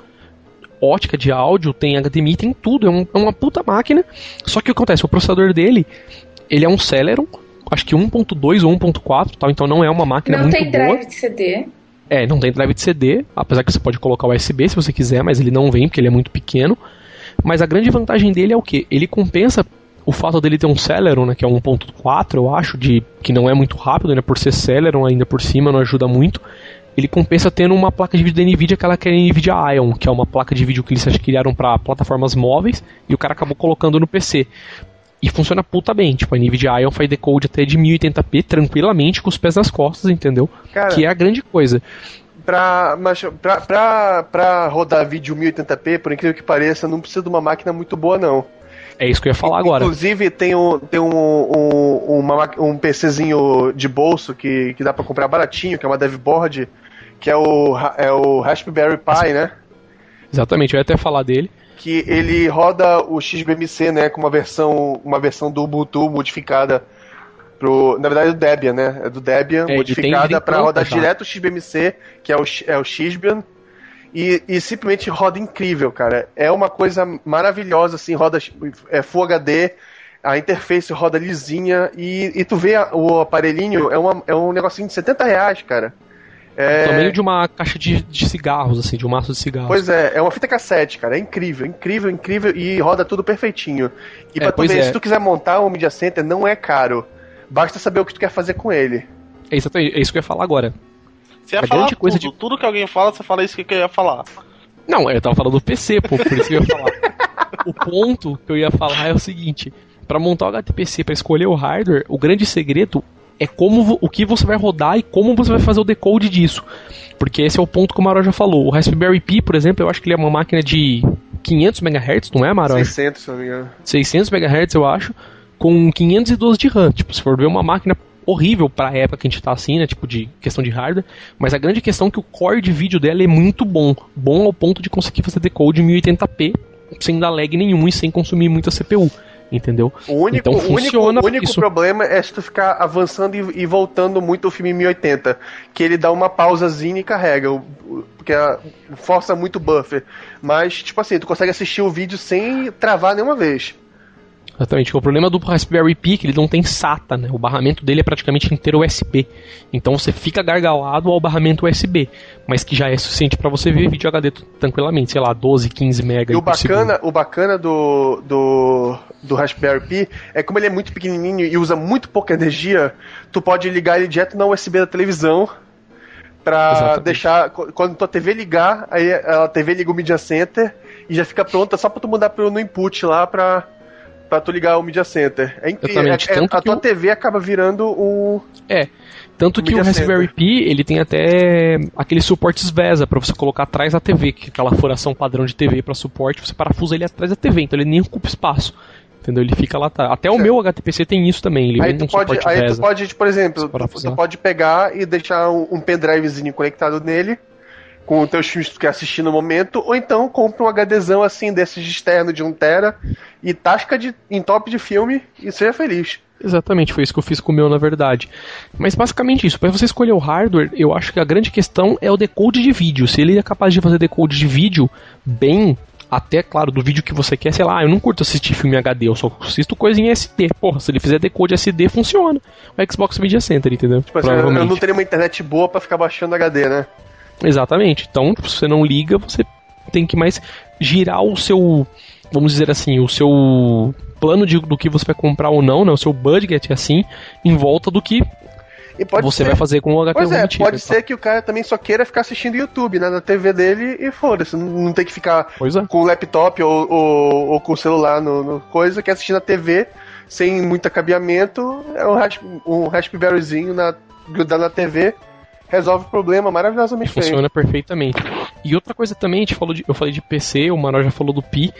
ótica de áudio, tem HDMI, tem tudo. É, um, é uma puta máquina. Só que o que acontece? O processador dele, ele é um Celeron, acho que 1.2 ou 1.4, tal, então não é uma máquina não muito boa. Não tem drive de CD. É, não tem drive de CD, apesar que você pode colocar USB se você quiser, mas ele não vem porque ele é muito pequeno. Mas a grande vantagem dele é o que? Ele compensa o fato dele ter um Celeron, né, que é 1.4, eu acho, de que não é muito rápido, né, por ser Celeron ainda por cima, não ajuda muito. ele compensa tendo uma placa de vídeo da Nvidia que ela quer Nvidia Ion, que é uma placa de vídeo que eles criaram para plataformas móveis e o cara acabou colocando no PC. E funciona puta bem. Tipo, a NVIDIA Ion faz decode até de 1080p tranquilamente com os pés nas costas, entendeu? Cara, que é a grande coisa. Pra, mas pra, pra, pra rodar vídeo 1080p, por incrível que pareça, não precisa de uma máquina muito boa, não. É isso que eu ia falar agora. Inclusive, tem um, tem um, um, uma, um PCzinho de bolso que, que dá pra comprar baratinho, que é uma DevBoard, que é o, é o Raspberry Pi, né? Exatamente, eu ia até falar dele. Que ele roda o XBMC, né, com uma versão, uma versão do Ubuntu modificada pro, na verdade, é do Debian, né? É do Debian, É, modificada para rodar já. direto o XBMC, que é o, é o Xbian, e, e simplesmente roda incrível, cara. É uma coisa maravilhosa, assim, roda é Full HD, a interface roda lisinha, e, e tu vê a- o aparelhinho, é, uma, é um negocinho de 70 reais, cara. É, Tamanho de uma caixa de, de cigarros, assim, de um maço de cigarros. Pois é, é uma fita cassete, cara. É incrível, incrível, incrível e roda tudo perfeitinho. E É, pra tu pois ver, é. se tu quiser montar um Media Center, não é caro. Basta saber o que tu quer fazer com ele. É, exatamente, é isso que eu ia falar agora. Você ia A falar grande coisa tudo. Tudo que alguém fala, você fala isso que eu ia falar. Não, eu tava falando do PC, pô, por isso que eu ia falar. o ponto que eu ia falar é o seguinte: Pra montar o HTPC, pra escolher o hardware, o grande segredo é como o que você vai rodar e como você vai fazer o decode disso. Porque esse é o ponto que o Maró já falou. O Raspberry Pi, por exemplo, eu acho que ele é uma máquina de 500 MHz, não é, Maró? 600, se eu não me engano. 600 MHz, eu acho, com 512 de RAM. Tipo, se for ver uma máquina horrível pra época que a gente tá assim, né, tipo de questão de hardware, mas a grande questão é que o core de vídeo dela é muito bom, bom ao ponto de conseguir fazer decode em 1080p sem dar lag nenhum e sem consumir muita CPU, entendeu? O único, Então funciona o único isso. problema é se tu ficar avançando e, e voltando muito o filme em 1080. Que ele dá uma pausazinha e carrega. Porque força muito o buffer. Mas, tipo assim, tu consegue assistir o vídeo sem travar nenhuma vez. Exatamente. O problema do Raspberry Pi é que ele não tem SATA, né? O barramento dele é praticamente inteiro USB. Então você fica gargalado ao barramento USB, mas que já é suficiente pra você ver vídeo HD tranquilamente, sei lá, 12, 15 MB E o bacana, o bacana do, do, do Raspberry Pi é como ele é muito pequenininho e usa muito pouca energia, tu pode ligar ele direto na USB da televisão pra Exatamente. deixar, qu- quando tua TV ligar, aí a TV liga o Media Center e já fica pronta só pra tu mudar pro, no input lá pra, pra tu ligar o Media Center. É incrível. Exatamente, É- é- a tua o- TV acaba virando um. Tanto que o Raspberry Center. Pi, ele tem até aqueles suportes VESA pra você colocar atrás da TV, que é aquela furação padrão de TV pra suporte, você parafusa ele atrás da TV, então ele nem ocupa espaço. Entendeu? Ele fica lá atrás. Até o meu HTPC tem isso também, ele Aí tu um pode, aí tu pode, por exemplo, tu pode pegar e deixar um, um pendrivezinho conectado nele, com os teus filmes que tu quer assistir no momento, ou então compra um HDzão assim, desses de externo de 1TB, e tasca de, em top de filme e seja feliz. Exatamente, foi isso que eu fiz com o meu, na verdade. Mas basicamente isso, para você escolher o hardware, eu acho que a grande questão é o decode de vídeo. Se ele é capaz de fazer decode de vídeo bem, até claro, do vídeo que você quer, sei lá, eu não curto assistir filme HD, eu só assisto coisa em SD. Porra, se ele fizer decode SD, funciona. O Xbox Media Center, entendeu? Tipo assim, eu eu não teria uma internet boa pra ficar baixando HD, né? Exatamente. Então, se você não liga, você tem que mais girar o seu, vamos dizer assim, o seu plano de, do que você vai comprar ou não, né, o seu budget assim, em volta do que você ser, vai fazer com o HT Pois é, pode tá? ser que o cara também só queira ficar assistindo YouTube, né, na TV dele e foda-se, não não tem que ficar é. com o laptop ou, ou, ou com o celular no, no coisa, quer assistir na TV sem muito acabeamento, é um, rasp, um Raspberryzinho na, grudado na TV, resolve o problema maravilhosamente. Funciona perfeitamente. E outra coisa também, a gente falou de, eu falei de PC, o Manoel já falou do Pi.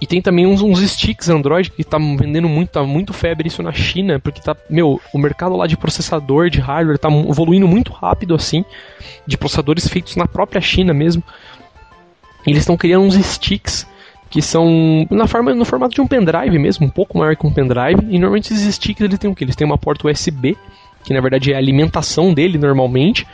E tem também uns, uns sticks Android que tá vendendo muito, tá muito febre isso na China, porque tá, meu, o mercado lá de processador, de hardware, tá evoluindo muito rápido assim, de processadores feitos na própria China mesmo. E eles estão criando uns sticks que são na forma, no formato de um pendrive mesmo, um pouco maior que um pendrive. E normalmente esses sticks eles têm o que? Eles têm uma porta USB, que na verdade é a alimentação dele normalmente.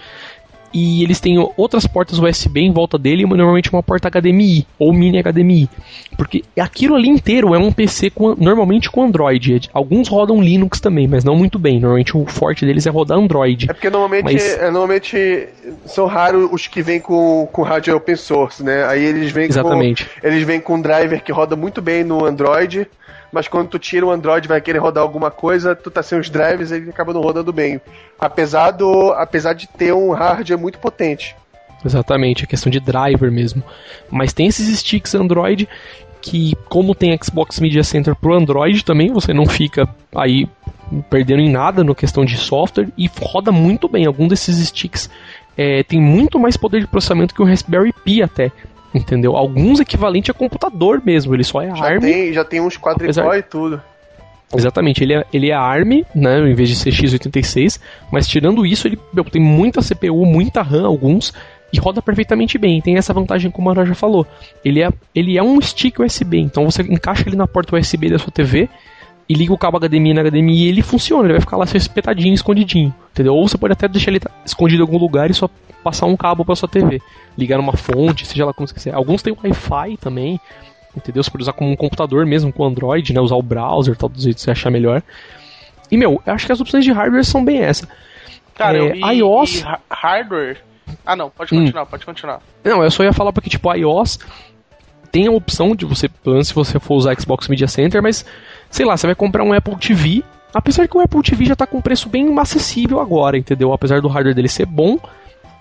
E eles têm outras portas USB em volta dele, normalmente uma porta HDMI ou mini HDMI. Porque aquilo ali inteiro é um PC com, normalmente com Android. Alguns rodam Linux também, mas não muito bem. Normalmente o forte deles é rodar Android. É porque normalmente, Mas- é, normalmente são raros os que vêm com, com hardware open source, né? Aí eles vêm Exatamente. com eles vêm com um driver que roda muito bem no Android, mas quando tu tira o Android vai querer rodar alguma coisa, tu tá sem os drives e ele acaba não rodando bem. Apesar, do, apesar de ter um hardware muito potente. Exatamente, é questão de driver mesmo. Mas tem esses sticks Android que, como tem Xbox Media Center pro Android também, você não fica aí perdendo em nada no questão de software e roda muito bem. Algum desses sticks é, tem muito mais poder de processamento que o Raspberry Pi até. Entendeu? Alguns equivalente a computador mesmo, ele só é Já ARM. tem, já tem uns quadricó Apesar- e tudo. Exatamente, ele é, ele é ARM, né, em vez de ser x86, mas tirando isso, ele meu, tem muita CPU, muita RAM, alguns, e roda perfeitamente bem. Tem essa vantagem, como a Ana já falou. Ele é, ele é um stick USB, então você encaixa ele na porta USB da sua TV e liga o cabo HDMI na HDMI e ele funciona, ele vai ficar lá espetadinho, escondidinho, entendeu? Ou você pode até deixar ele escondido em algum lugar e só passar um cabo para sua TV, ligar numa fonte, seja lá como você quiser. Alguns têm Wi-Fi também, entendeu? Você pode usar como um computador mesmo com Android, né? Usar o browser, tal, do jeito que você achar melhor. E, meu, eu acho que as opções de hardware são bem essa. Cara, É, eu vi iOS- ha- hardware. Ah, não, pode Hum. continuar, pode continuar. Não, eu só ia falar porque, tipo, iOS tem a opção de você, se você for usar Xbox Media Center, mas, sei lá, você vai comprar um Apple TV, apesar que o Apple TV já tá com um preço bem acessível agora, entendeu? Apesar do hardware dele ser bom,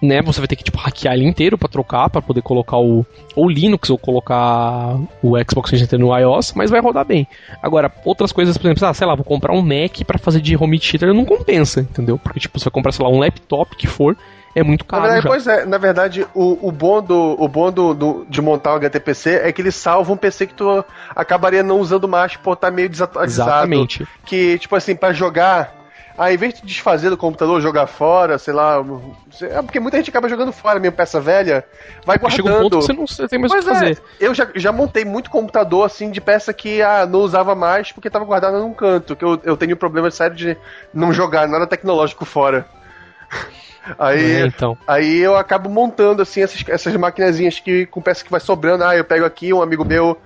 né, você vai ter que, tipo, hackear ele inteiro pra trocar, pra poder colocar o ou Linux ou colocar o Xbox Media Center no iOS, mas vai rodar bem. Agora, outras coisas, por exemplo, ah, sei lá, vou comprar um Mac pra fazer de home theater, não compensa, entendeu? Porque, tipo, você vai comprar, sei lá, um laptop que for, é muito Na caro verdade, já. pois é, na verdade, o, o bom, do, o bom do, do- de montar o HTPC é que ele salva um PC que tu acabaria não usando mais por estar meio desatualizado. Exatamente. Que, tipo assim, pra jogar, ao invés de desfazer do computador, jogar fora, sei lá. É porque muita gente acaba jogando fora mesmo, peça velha, vai Chega um guardando. ponto que você não você tem mais o que fazer. é, eu já, já montei muito computador assim de peça que ah, não usava mais porque tava guardada num canto. Que eu, eu tenho problema sério de não jogar nada tecnológico fora. Aí, É, então. aí eu acabo montando assim essas, essas maquinazinhas que com peça que vai sobrando. Ah, eu pego aqui, um amigo meu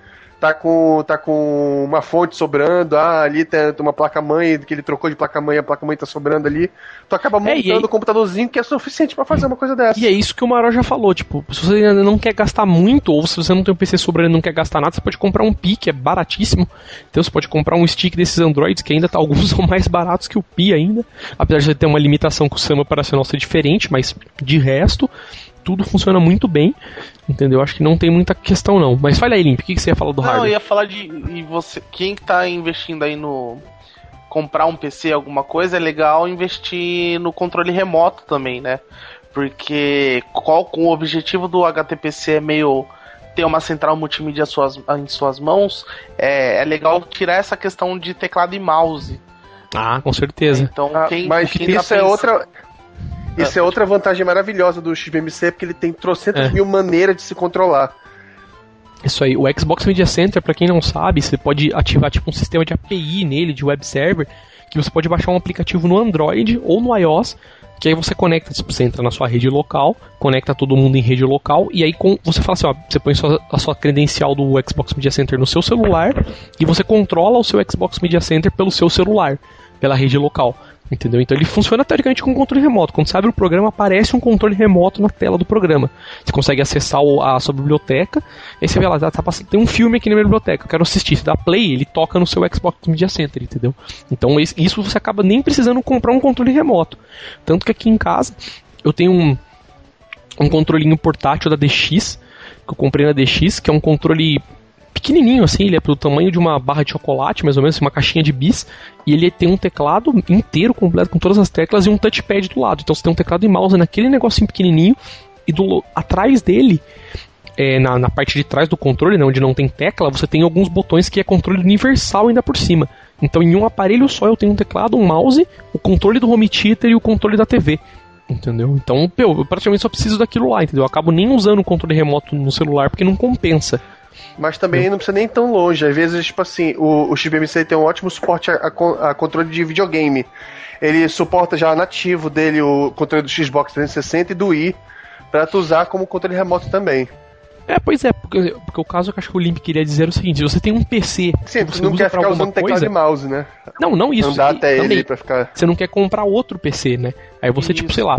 tá com tá com uma fonte sobrando. Ah, ali tem, uma placa mãe que ele trocou de placa mãe, a placa mãe tá sobrando ali. Tu acaba É, montando aí- um computadorzinho que é suficiente pra fazer uma coisa dessa. E é isso que o Maró já falou, tipo, se você ainda não quer gastar muito, ou se você não tem um PC sobrando e não quer gastar nada, você pode comprar um Pi, que é baratíssimo. Então você pode comprar um stick desses Androids, que ainda tá, alguns são mais baratos que o Pi ainda. Apesar de ter uma limitação com o sistema operacional ser diferente, mas de resto, tudo funciona muito bem. Entendeu? Acho que não tem muita questão não. Mas fala aí, Limp, o que, que você ia falar do Não, eu hardware? ia falar de. E você. Quem tá investindo aí no. Comprar um PC, alguma coisa, é legal investir no controle remoto também, né? Porque qual com o objetivo do HTPC é meio ter uma central multimídia em suas, em suas mãos, é, é legal tirar essa questão de teclado e mouse. Ah, com certeza. Então, Ah, quem, mas quem tá isso é pensando- outra. Isso é outra vantagem maravilhosa do XBMC, porque ele tem trocentas É. mil maneiras de se controlar. Isso aí, o Xbox Media Center, pra quem não sabe, você pode ativar tipo um sistema de API nele, de web server, que você pode baixar um aplicativo no Android ou no iOS, que aí você conecta, tipo, você entra na sua rede local, conecta todo mundo em rede local, e aí com, você fala assim, ó, você põe sua- a sua credencial do Xbox Media Center no seu celular, e você controla o seu Xbox Media Center pelo seu celular, pela rede local. Entendeu? Então ele funciona teoricamente com controle remoto. Quando você abre o programa, aparece um controle remoto na tela do programa. Você consegue acessar a sua biblioteca, aí você vê lá, tá, tá passando- tem um filme aqui na minha biblioteca, eu quero assistir. Você dá play, ele toca no seu Xbox Media Center, entendeu? Então isso você acaba nem precisando comprar um controle remoto. Tanto que aqui em casa eu tenho um, um controlinho portátil da DX, que eu comprei na DX, que é um controle pequenininho assim, ele é do tamanho de uma barra de chocolate, mais ou menos, uma caixinha de bis, e ele tem um teclado inteiro completo com todas as teclas e um touchpad do lado. Então você tem um teclado e mouse naquele negocinho pequenininho e do atrás dele é, na, na parte de trás do controle, né, onde não tem tecla, você tem alguns botões que é controle universal ainda por cima. Então em um aparelho só eu tenho um teclado, um mouse, o controle do home theater e o controle da TV. Entendeu? Então, eu praticamente só preciso daquilo lá, entendeu? Eu acabo nem usando o controle remoto no celular porque não compensa. Mas também não precisa nem tão longe. Às vezes, tipo assim, o, o XBMC tem um ótimo suporte a, a a controle de videogame. Ele suporta já nativo dele o controle do Xbox 360 e do Wii, pra tu usar como controle remoto também. É, pois é, porque, porque o caso que eu acho que o Limp queria dizer é o seguinte: se você tem um PC Sim, você não quer ficar usando teclado coisa, e mouse, né? não, não isso. Andar e até também, ele pra ficar. Você não quer comprar outro PC, né? Aí você, tipo, Isso. sei lá,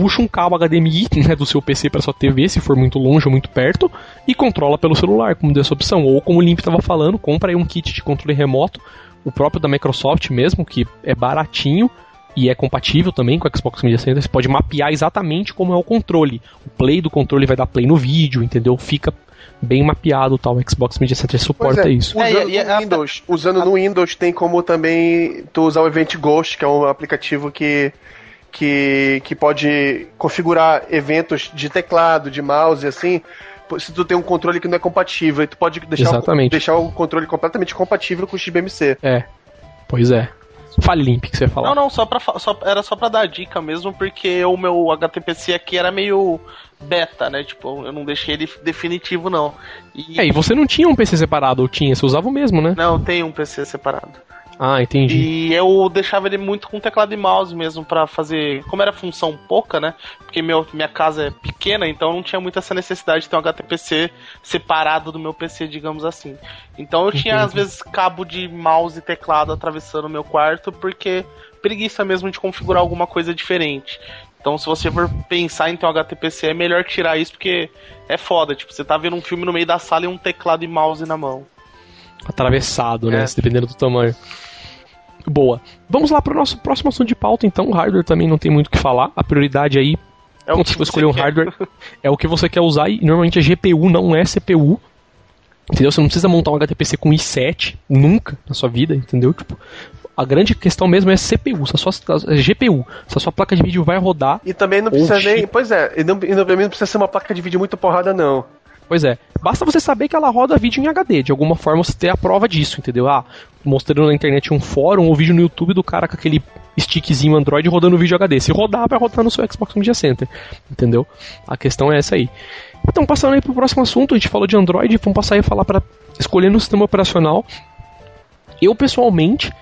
puxa um cabo HDMI né, do seu PC para sua TV, se for muito longe ou muito perto, e controla pelo celular, como dessa opção. Ou como o Limp estava falando, compra aí um kit de controle remoto, o próprio da Microsoft mesmo, que é baratinho e é compatível também com o Xbox Media Center. Você pode mapear exatamente como é o controle. O play do controle vai dar play no vídeo, entendeu? Fica bem mapeado tal. O Xbox Media Center suporta é, isso. Usando, É, e- e no a- Windows, usando no Windows tem como também tu usar o Event Ghost, que é um aplicativo que, que, que pode configurar eventos de teclado, de mouse, assim. Se tu tem um controle que não é compatível, tu pode deixar, o, deixar o controle completamente compatível com o XBMC. É. Pois é. Fale Limp que você ia falar. Não, não, só pra, só, era só pra dar dica mesmo, porque o meu HTPC aqui era meio beta, né? Tipo, eu não deixei ele definitivo, não. E, É, e você não tinha um PC separado, ou tinha? Você usava o mesmo, né? Não, tem um PC separado. Ah, entendi. E eu deixava ele muito com teclado e mouse mesmo pra fazer. Como era função pouca, né? Porque meu, minha casa é pequena, então não tinha muita essa necessidade de ter um HTPC separado do meu PC, digamos assim. Então eu tinha, Entendi. às vezes, cabo de mouse e teclado atravessando o meu quarto, porque preguiça mesmo de configurar alguma coisa diferente. Então, se você for pensar em ter um HTPC, é melhor tirar isso, porque é foda. Tipo, você tá vendo um filme no meio da sala e um teclado e mouse na mão. Atravessado, né? É. Dependendo do tamanho. Boa. Vamos lá pro nosso próximo assunto de pauta, então. O hardware também não tem muito o que falar. A prioridade aí, É quando você for escolher um quer. hardware, é o que você quer usar. E normalmente é GPU, não é CPU. Entendeu? Você não precisa montar um HTPC com i7 nunca na sua vida, entendeu? Tipo, a grande questão mesmo é CPU, se a sua, é GPU. Se a sua placa de vídeo vai rodar, E também não precisa nem. Pois é, e não, e não, não precisa ser uma placa de vídeo muito porrada, não. Pois é. Basta você saber que ela roda vídeo em HD. De alguma forma você ter a prova disso, entendeu? Ah, mostrando na internet um fórum ou vídeo no YouTube do cara com aquele stickzinho Android rodando vídeo HD. Se rodar, vai rodar no seu Xbox Media Center. Entendeu? A questão é essa aí. Então, passando aí pro próximo assunto, a gente falou de Android, vamos passar aí a falar para escolher no sistema operacional. Eu, pessoalmente,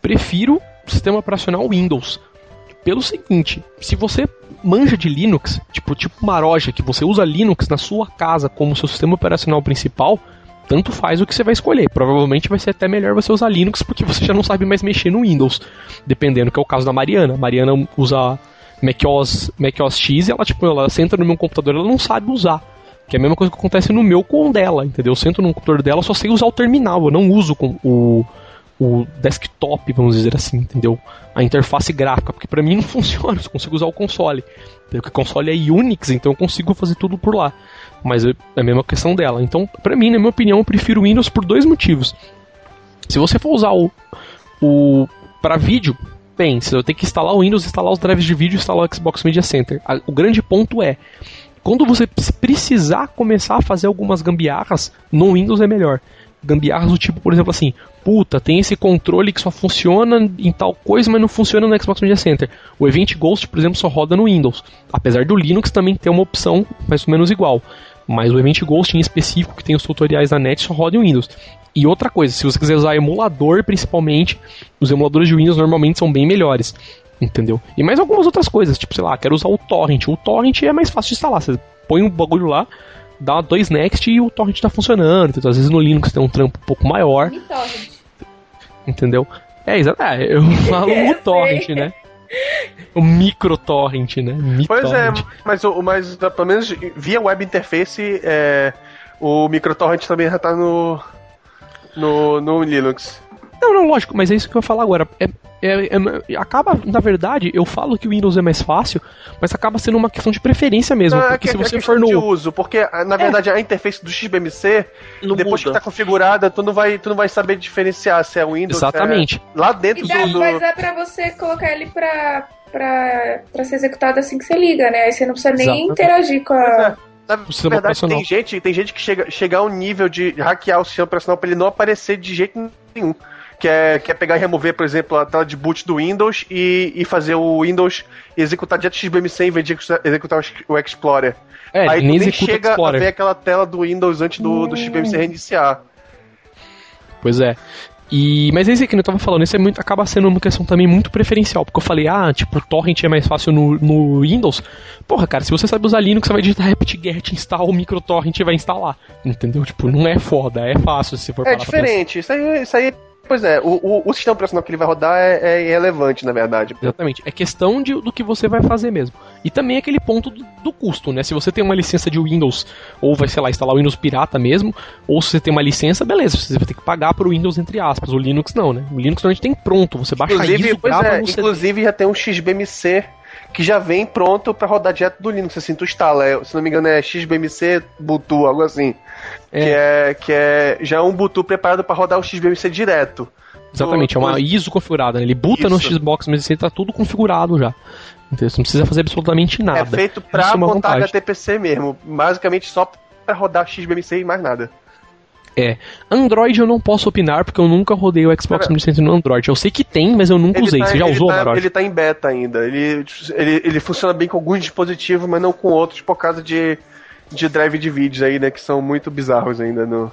prefiro sistema operacional Windows. Pelo seguinte, se você manja de Linux, tipo, tipo Maroja, que você usa Linux na sua casa como seu sistema operacional principal, tanto faz o que você vai escolher. Provavelmente vai ser até melhor você usar Linux porque você já não sabe mais mexer no Windows, dependendo, que é o caso da Mariana. Mariana usa macOS, macOS X e ela, tipo, ela senta no meu computador ela não sabe usar. Que é a mesma coisa que acontece no meu com o dela, entendeu? Eu sento no computador dela, só sei usar o terminal, eu não uso o, o desktop, vamos dizer assim, entendeu? A interface gráfica, porque pra mim não funciona, eu consigo usar o console. Porque o console é Unix, então eu consigo fazer tudo por lá. Mas é a mesma questão dela. Então, pra mim, na minha opinião, eu prefiro o Windows por dois motivos. Se você for usar o, o para vídeo, bem, você vai ter que instalar o Windows, instalar os drives de vídeo instalar o Xbox Media Center. O grande ponto é, quando você precisar começar a fazer algumas gambiarras, no Windows é melhor. Gambiarras do tipo, por exemplo, assim, puta, tem esse controle que só funciona em tal coisa, mas não funciona no Xbox Media Center. O Event Ghost, por exemplo, só roda no Windows. Apesar do Linux também ter uma opção mais ou menos igual. Mas o Event Ghost em específico, que tem os tutoriais na net, só roda em Windows. E outra coisa, se você quiser usar emulador, principalmente, os emuladores de Windows normalmente são bem melhores. Entendeu? E mais algumas outras coisas, tipo, sei lá, quero usar o Torrent. O Torrent é mais fácil de instalar. Você põe um bagulho lá, dá dois next e o Torrent tá funcionando. Entendeu? Às vezes no Linux tem um trampo um pouco maior, entendeu? É, exato. É, eu falo o Torrent, né? O micro Torrent, né? Pois é, MiTorrent. mas, o- mas pelo menos via web interface, é, o microtorrent também já tá no, no, no Linux. Não, não, lógico, mas é isso que eu vou falar agora. É, é- é- acaba, na verdade, eu falo que o Windows é mais fácil, mas acaba sendo uma questão de preferência mesmo. Não, é porque que- se é você for de no. uso, porque ah, na verdade a interface do XBMC, Não depois muda. que tá configurada, tu não vai, tu não vai saber diferenciar se é Windows, se é- Exatamente. lá dentro E do, do- Mas é pra você colocar ele pra, pra, pra ser executado assim que você liga, né? Aí você não precisa nem Exatamente. interagir com a. é. Na O sistema verdade, operacional. tem gente, tem gente que chega, chega ao nível de hackear o sistema operacional pra ele não aparecer de jeito nenhum. Que é, que é pegar e remover, por exemplo, a tela de boot do Windows e, e fazer o Windows executar direto XBMC em vez de executar o ex- o Explorer. É, Aí ele tu nem nem chega a Explorer. ver aquela tela do Windows antes do, do XBMC reiniciar. Pois é. E, mas esse que eu tava falando, esse é muito, acaba sendo uma questão também muito preferencial, porque eu falei, ah, tipo, torrent é mais fácil no, no Windows. Porra, cara, se você sabe usar Linux, você vai digitar apt-get install o microtorrent e vai instalar. Entendeu? Tipo, não é foda, é fácil se for É diferente. Isso aí, isso aí pois é, o, o, o sistema operacional que ele vai rodar é, é irrelevante, na verdade. Exatamente. É questão de, do que você vai fazer mesmo. E também aquele ponto do, do, custo, né? Se você tem uma licença de Windows, ou vai, sei lá, instalar o Windows pirata mesmo, ou se você tem uma licença, beleza, você vai ter que pagar pro Windows, entre aspas. O Linux não, né? O Linux normalmente tem pronto, você baixa inclusive, pois grava é, no CD. Inclusive já tem um XBMC que já vem pronto para rodar direto do Linux, assim, tu instala, é, se não me engano é XBMC Ubuntu, algo assim. É. Que é que é já é um Ubuntu preparado para rodar o XBMC direto. Exatamente, é uma ISO configurada, né? Ele buta no. Xbox, mas ele tá tudo configurado já. Então você não precisa fazer absolutamente nada. É feito pra é montar vantagem. HTPC mesmo, basicamente só para rodar XBMC e mais nada. É. Android eu não posso opinar porque eu nunca rodei o Xbox Cara, 360 no Android. Eu sei que tem, mas eu nunca usei. tá, Você já ele usou tá, o Android? Ele tá em beta ainda. Ele, ele, ele funciona bem com alguns dispositivos, mas não com outros por causa de, de drive de vídeos aí, né? Que são muito bizarros ainda no.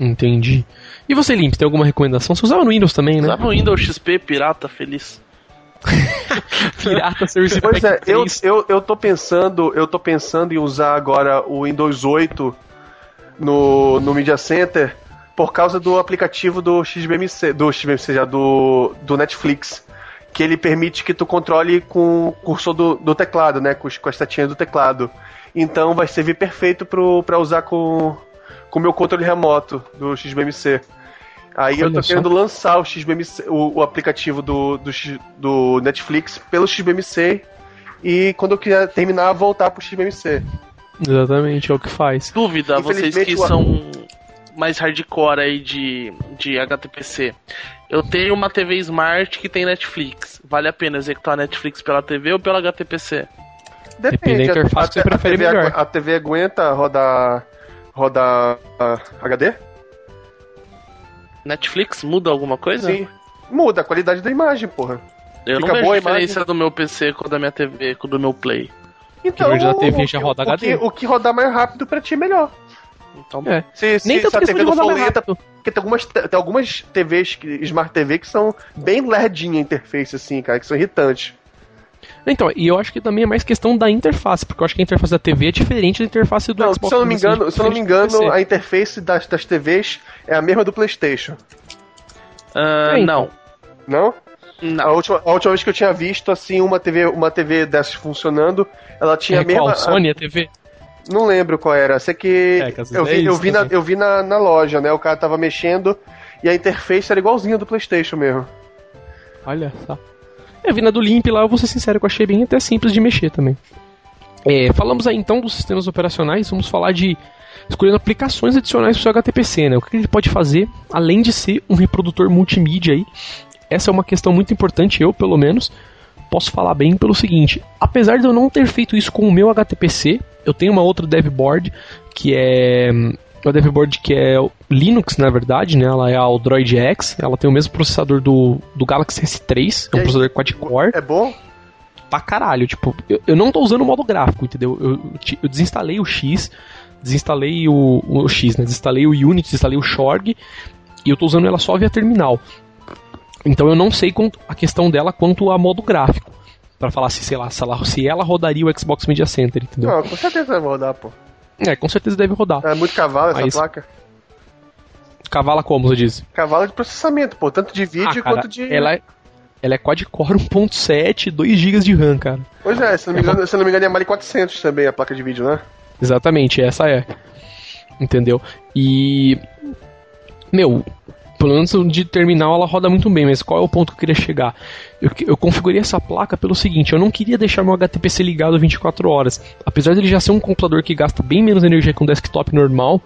Entendi. E você, Limp, tem alguma recomendação? Você usava no Windows também, né? Usava o Windows XP pirata feliz. Pirata Service Pois Pack é, eu, 3. eu, eu tô pensando, eu tô pensando em usar agora o Windows 8 no, no Media Center por causa do aplicativo do XBMC, do XBMC já, do, do Netflix. Que ele permite que tu controle com o cursor do, do teclado, né? Com, com as setinhas do teclado. Então vai servir perfeito pro, pra usar com com o meu controle remoto do XBMC. Aí eu Olha tô só. querendo lançar o XBMC, o, o aplicativo do, do, do Netflix pelo XBMC e quando eu quiser terminar, voltar pro XBMC. Exatamente, é o que faz. Dúvida, vocês que o- são mais hardcore aí de, de HTPC. Eu tenho uma TV Smart que tem Netflix. Vale a pena executar a Netflix pela TV ou pela HTPC? Depende da interface que você prefere TV, melhor. A TV aguenta rodar, rodar ah, HD? Netflix muda alguma coisa? Sim. Muda a qualidade da imagem, porra. Eu não Fica vejo boa a diferença do meu PC com o da minha TV, com o do meu Play. Então, TV o já que- roda o HD. Que, o que rodar mais rápido pra ti é melhor. Então, É. Se, se, Nem se tanto a TV rodar for lenta, rápido. Porque tem algumas, tem algumas TVs, que- Smart TV, que são bem lerdinha a interface, assim, cara, que são irritantes. Então, e eu acho que também é mais questão da interface, porque eu acho que a interface da TV é diferente da interface do Não, Xbox. se eu não me engano, se eu não me engano, do a interface das, das TVs é a mesma do PlayStation. ah, É, então. não. Não? A Não. última, a última vez que eu tinha visto, assim, uma TV, uma TV dessas funcionando, ela tinha É a mesma. qual? Sony, a TV? Não lembro qual era. Sei que. É, que eu vi, é isso eu vi, na, eu vi na, na loja, né? O cara tava mexendo e a interface era igualzinha do PlayStation mesmo. Olha só. Eu vi na do Limp lá, eu vou ser sincero, que eu achei bem até simples de mexer também. É, falamos aí então dos sistemas operacionais, vamos falar de escolhendo aplicações adicionais para o seu HTPC, né? O que ele pode fazer, além de ser um reprodutor multimídia aí. Essa é uma questão muito importante, eu pelo menos posso falar bem pelo seguinte: apesar de eu não ter feito isso com o meu HTPC, eu tenho uma outra devboard que é uma devboard que é Linux, na verdade, né? Ela é a Android X, ela tem o mesmo processador do, do Galaxy S3, é um processador quad-core É bom? pra caralho. Tipo, eu, eu não tô usando o modo gráfico, entendeu? Eu, eu desinstalei o X, desinstalei o, o X, né? Desinstalei o Unity, desinstalei o Shorg e eu tô usando ela só via terminal. Então eu não sei a questão dela quanto a modo gráfico. Pra falar se, sei lá, se ela, se ela rodaria o Xbox Media Center, entendeu? Não, com certeza vai rodar, pô. É, com certeza deve rodar. É muito cavalo essa Mas- placa. Cavala como, você disse? Cavalo de processamento, pô. Tanto de vídeo Ah, cara, quanto de. ela é, ela é quad-core 1.7, 2 GB de RAM, cara. Pois é, se não, me engano, se não me engano, é Mali 400 também a placa de vídeo, né? Exatamente, essa é. Entendeu? E. Meu, pelo menos de terminal ela roda muito bem, mas qual é o ponto que eu queria chegar? Eu, eu configurei essa placa pelo seguinte: eu não queria deixar meu HTPC ligado 24 horas. Apesar dele já ser um computador que gasta bem menos energia que um desktop normal,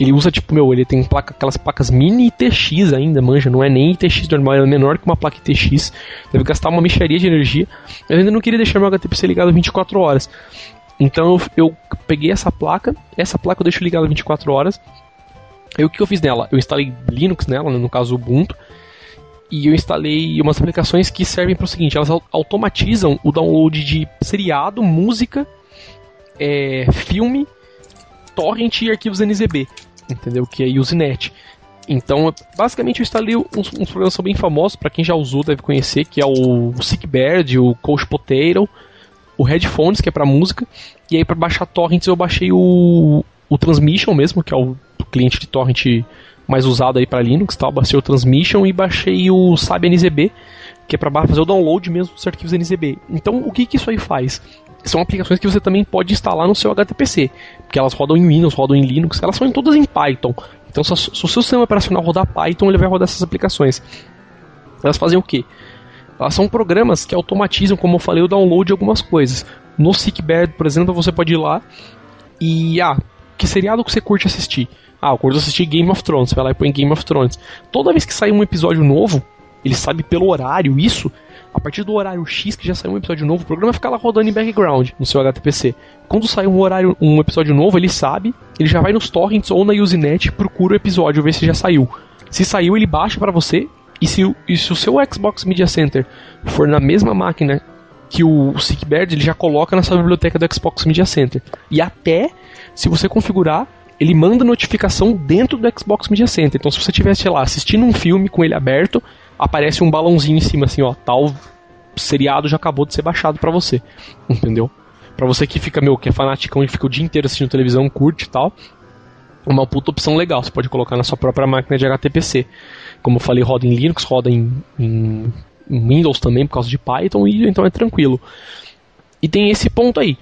ele usa tipo, meu, ele tem placa, aquelas placas mini ITX ainda, manja, não é nem ITX normal, é menor que uma placa ITX, deve gastar uma mexaria de energia. Eu ainda não queria deixar meu HTPC ligado 24 horas. Então eu, eu peguei essa placa, essa placa eu deixo ligada 24 horas. Aí o que eu fiz nela? Eu instalei Linux nela, né, no caso Ubuntu, e eu instalei umas aplicações que servem para o seguinte: elas au- automatizam o download de seriado, música, é, filme, torrent e arquivos NZB, entendeu? Que é Usenet. Então, basicamente, eu instalei uns, uns programas bem famosos, para quem já usou deve conhecer, que é o Sickbird, o Couch Potato, o Headphones, que é para música, e aí para baixar torrents eu baixei o, o Transmission mesmo, que é o cliente de torrent mais usado aí para Linux, tá? Eu baixei o Transmission e baixei o Sabe NZB, que é para fazer o download mesmo dos arquivos NZB. Então, o que, que isso aí faz? São aplicações que você também pode instalar no seu HTPC, porque elas rodam em Windows, rodam em Linux, elas são todas em Python. Então, se, o seu sistema operacional rodar Python, ele vai rodar essas aplicações. Elas fazem o quê? Elas são programas que automatizam, como eu falei, o download de algumas coisas. No Sickbird, por exemplo, você pode ir lá e, ah, que seriado que você curte assistir? Ah, eu curto assistir Game of Thrones, vai lá e põe Game of Thrones. Toda vez que sai um episódio novo, ele sabe pelo horário isso, a partir do horário X que já saiu um episódio novo, o programa fica lá rodando em background no seu HTPC. Quando sai um horário, um episódio novo, ele sabe, ele já vai nos torrents ou na Usenet, procura o episódio, ver se já saiu. Se saiu, ele baixa para você, e se, e se o seu Xbox Media Center for na mesma máquina que o Sickbird, ele já coloca na sua biblioteca do Xbox Media Center. E até, se você configurar, ele manda notificação dentro do Xbox Media Center. Então, se você estiver, lá, assistindo um filme com ele aberto, aparece um balãozinho em cima, assim, ó, tal seriado já acabou de ser baixado para você. Entendeu? Para você que fica, meu, que é fanaticão e fica o dia inteiro assistindo televisão, curte e tal, uma puta opção legal. Você pode colocar na sua própria máquina de HTPC. Como eu falei, roda em Linux, roda em, em Windows também por causa de Python, e então é tranquilo. E tem esse ponto aí.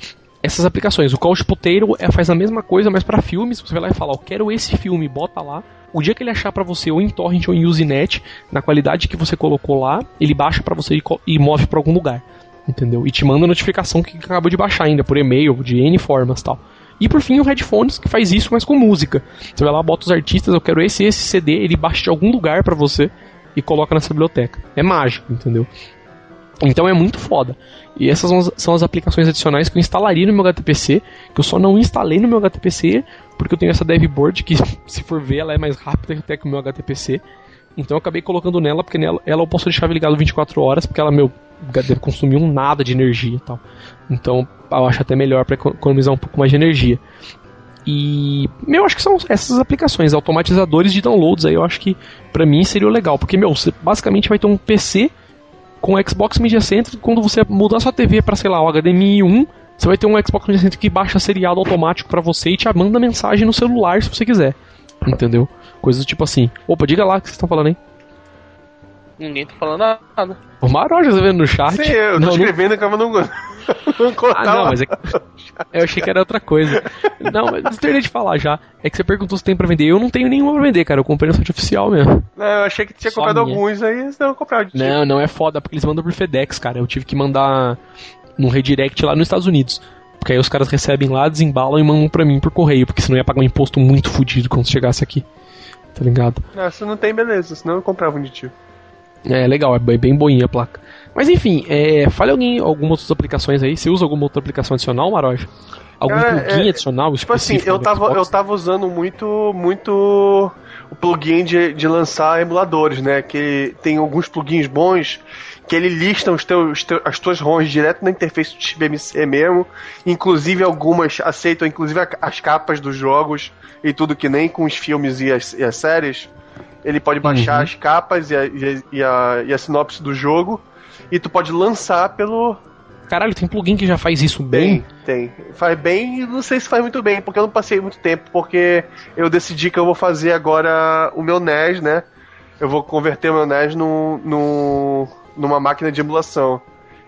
Essas aplicações, o Couch Potato é, faz a mesma coisa, mas para filmes, você vai lá e fala, eu quero esse filme, bota lá. O dia que ele achar para você ou em torrent ou em Usenet, na qualidade que você colocou lá, ele baixa para você e, e move para algum lugar, entendeu? E te manda notificação que acabou de baixar ainda por e-mail, de N formas, tal. E por fim o Headphones, que faz isso, mas com música. Você vai lá, bota os artistas, eu quero esse esse CD, ele baixa de algum lugar para você e coloca nessa biblioteca. É mágico, entendeu? Então é muito foda. E essas são as aplicações adicionais que eu instalaria no meu HTPC, que eu só não instalei no meu HTPC porque eu tenho essa devboard que, se for ver, ela é mais rápida até que o meu HTPC. Então eu acabei colocando nela, porque nela ela eu posso deixar ligado 24 horas, porque ela, meu, deve consumir um nada de energia e tal. Então eu acho até melhor para economizar um pouco mais de energia. E, meu, acho que são essas aplicações, automatizadores de downloads aí, eu acho que para mim seria legal, porque, meu, você basicamente vai ter um PC com Xbox Media Center, quando você mudar sua TV para, sei lá, o HDMI 1, você vai ter um Xbox Media Center que baixa seriado automático para você e te manda mensagem no celular se você quiser. Entendeu? Coisas tipo assim. Opa, diga lá o que vocês estão falando aí. Ninguém tá falando nada. O Maroja tá vendo no chat. Sim, eu tô não, escrevendo não... acaba não, não Ah, não, mas é que... eu achei que era outra coisa. Não, mas eu terminei de falar já. É que você perguntou se tem pra vender. Eu não tenho nenhuma pra vender, cara. Eu comprei no site oficial mesmo. Não, eu achei que tinha Só comprado minha. alguns aí, senão eu comprava de Não, não é foda, porque eles mandam por FedEx, cara. Eu tive que mandar num redirect lá nos Estados Unidos. Porque aí os caras recebem lá, desembalam e mandam pra mim por correio, porque senão ia pagar um imposto muito fodido quando chegasse aqui. Tá ligado? Não, se não tem, beleza, senão eu comprava um de tio. É legal, é bem boinha a placa. Mas enfim, é, fale alguém algumas outras aplicações aí. Você usa alguma outra aplicação adicional, Maroja? Algum é, plugin é, adicional? Tipo assim, eu tava, eu tava usando muito, muito o plugin de, de lançar emuladores, né? Que tem alguns plugins bons que ele lista os teus, as tuas ROMs direto na interface do BMC mesmo. Inclusive algumas aceitam inclusive as capas dos jogos e tudo que nem com os filmes e as, e as séries. Ele pode baixar uhum. as capas e a, e, a, e a sinopse do jogo. E tu pode lançar pelo, Caralho, tem plugin que já faz isso bem? Tem, tem. Faz bem e não sei se faz muito bem, porque eu não passei muito tempo, porque eu decidi que eu vou fazer agora o meu NES, né? Eu vou converter o meu NES no, no, numa máquina de emulação.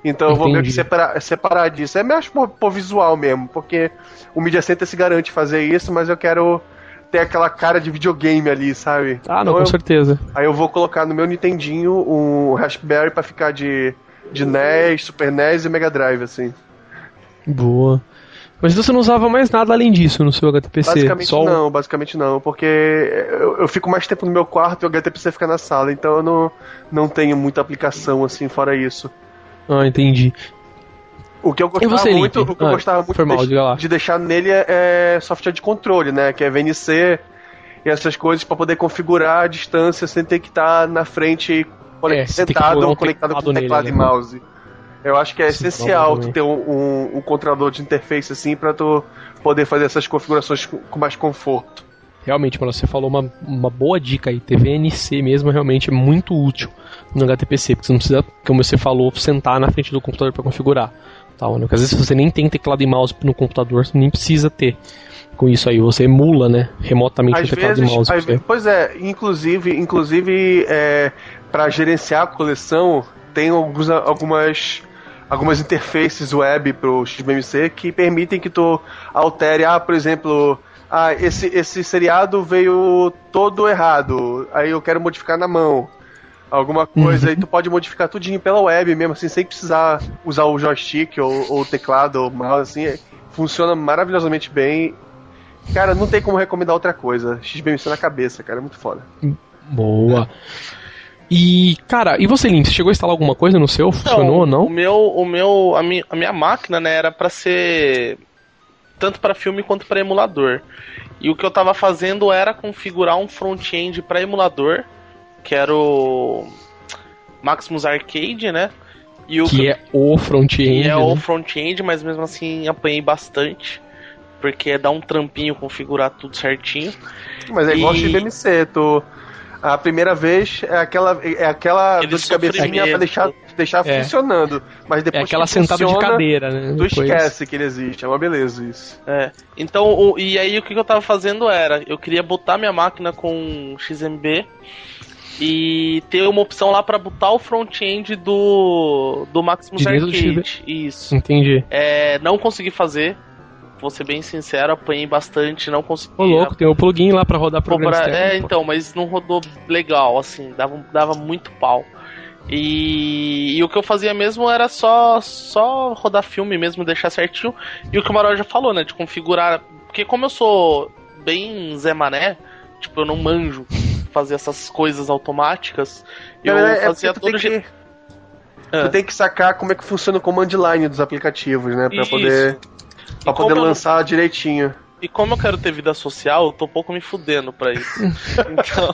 Então Entendi. eu vou meio que separar, separar disso. É mais por, por visual mesmo, porque o Media Center se garante fazer isso, mas eu quero ter aquela cara de videogame ali, sabe? Ah, não, então com eu, certeza. Aí eu vou colocar no meu Nintendinho um Raspberry para ficar de, de NES, Super NES e Mega Drive, assim. Boa. Mas você não usava mais nada além disso no seu HTPC? Basicamente Só... não, basicamente não, porque eu, eu, fico mais tempo no meu quarto e o HTPC fica na sala, então eu não, não tenho muita aplicação assim fora isso. Ah, entendi. O que eu gostava muito, o que eu ah, gostava muito mal, de, de, deixar nele é, é, software de controle, né? Que é VNC e essas coisas para poder configurar a distância sem ter que estar tá na frente é, sentado ou um conectado com teclado nele, e né? mouse. Eu acho que é Sim, essencial tu ter um, um, um, controlador de interface assim para tu poder fazer essas configurações com, com mais conforto. Realmente, mano, você falou uma, uma boa dica aí. TVNC mesmo realmente é muito útil no HTPC, porque você não precisa, como você falou, sentar na frente do computador para configurar tal, né? Porque às vezes você nem tem teclado e mouse no computador, você nem precisa ter. com isso aí. Você emula, né? Remotamente Às o teclado vezes, e mouse. às pois é, inclusive, inclusive é, para gerenciar a coleção, tem alguns, algumas algumas interfaces web pro XBMC que permitem que tu altere, ah, por exemplo, ah, esse, esse seriado veio todo errado, aí eu quero modificar na mão. Alguma coisa, Uhum. aí tu pode modificar tudinho pela web mesmo, assim, sem precisar usar o joystick ou, ou o teclado ou o mouse, assim, funciona maravilhosamente bem. Cara, não tem como recomendar outra coisa. XBMC na cabeça, cara, é muito foda. Boa. E, cara, e você, você chegou a instalar alguma coisa no seu? Funcionou ou O não? meu, o meu, a minha, a minha máquina, né, era pra ser tanto pra filme quanto pra emulador. E o que eu tava fazendo era configurar um front-end pra emulador, que era o Maximus Arcade, né? E o Que é o front-end. que é o né? front-end, mas mesmo assim apanhei bastante. Porque dá um trampinho configurar tudo certinho. Mas é igual E- XBMC, tu. A primeira vez é aquela, é aquela dor de cabecinha pra deixar, deixar É. funcionando. Mas É depois aquela que sentada de funciona, cadeira, né? Tu Depois- esquece que ele existe. É uma beleza isso. É. Então, o- e aí o que que eu tava fazendo era, eu queria botar minha máquina com XMB e ter uma opção lá pra botar o front-end do do Maximus De dentro do Arcade. Isso. Entendi. É, não consegui fazer. Vou ser bem sincero, apanhei bastante, não consegui. Ô, louco, tem o plugin lá pra rodar programa externo, é, pô. então, mas não rodou legal, assim, dava, dava muito pau. E, e o que eu fazia mesmo era só só rodar filme mesmo, deixar certinho. E o que o Maró já falou, né, de configurar, porque como eu sou bem Zé Mané, tipo, eu não manjo fazer essas coisas automáticas, eu é fazia tu todo tem, jeito. que, É. tu tem que sacar como é que funciona o command line dos aplicativos, né? Pra Isso. poder, pra E poder eu- lançar direitinho. E como eu quero ter vida social, eu tô pouco me fudendo pra isso. então,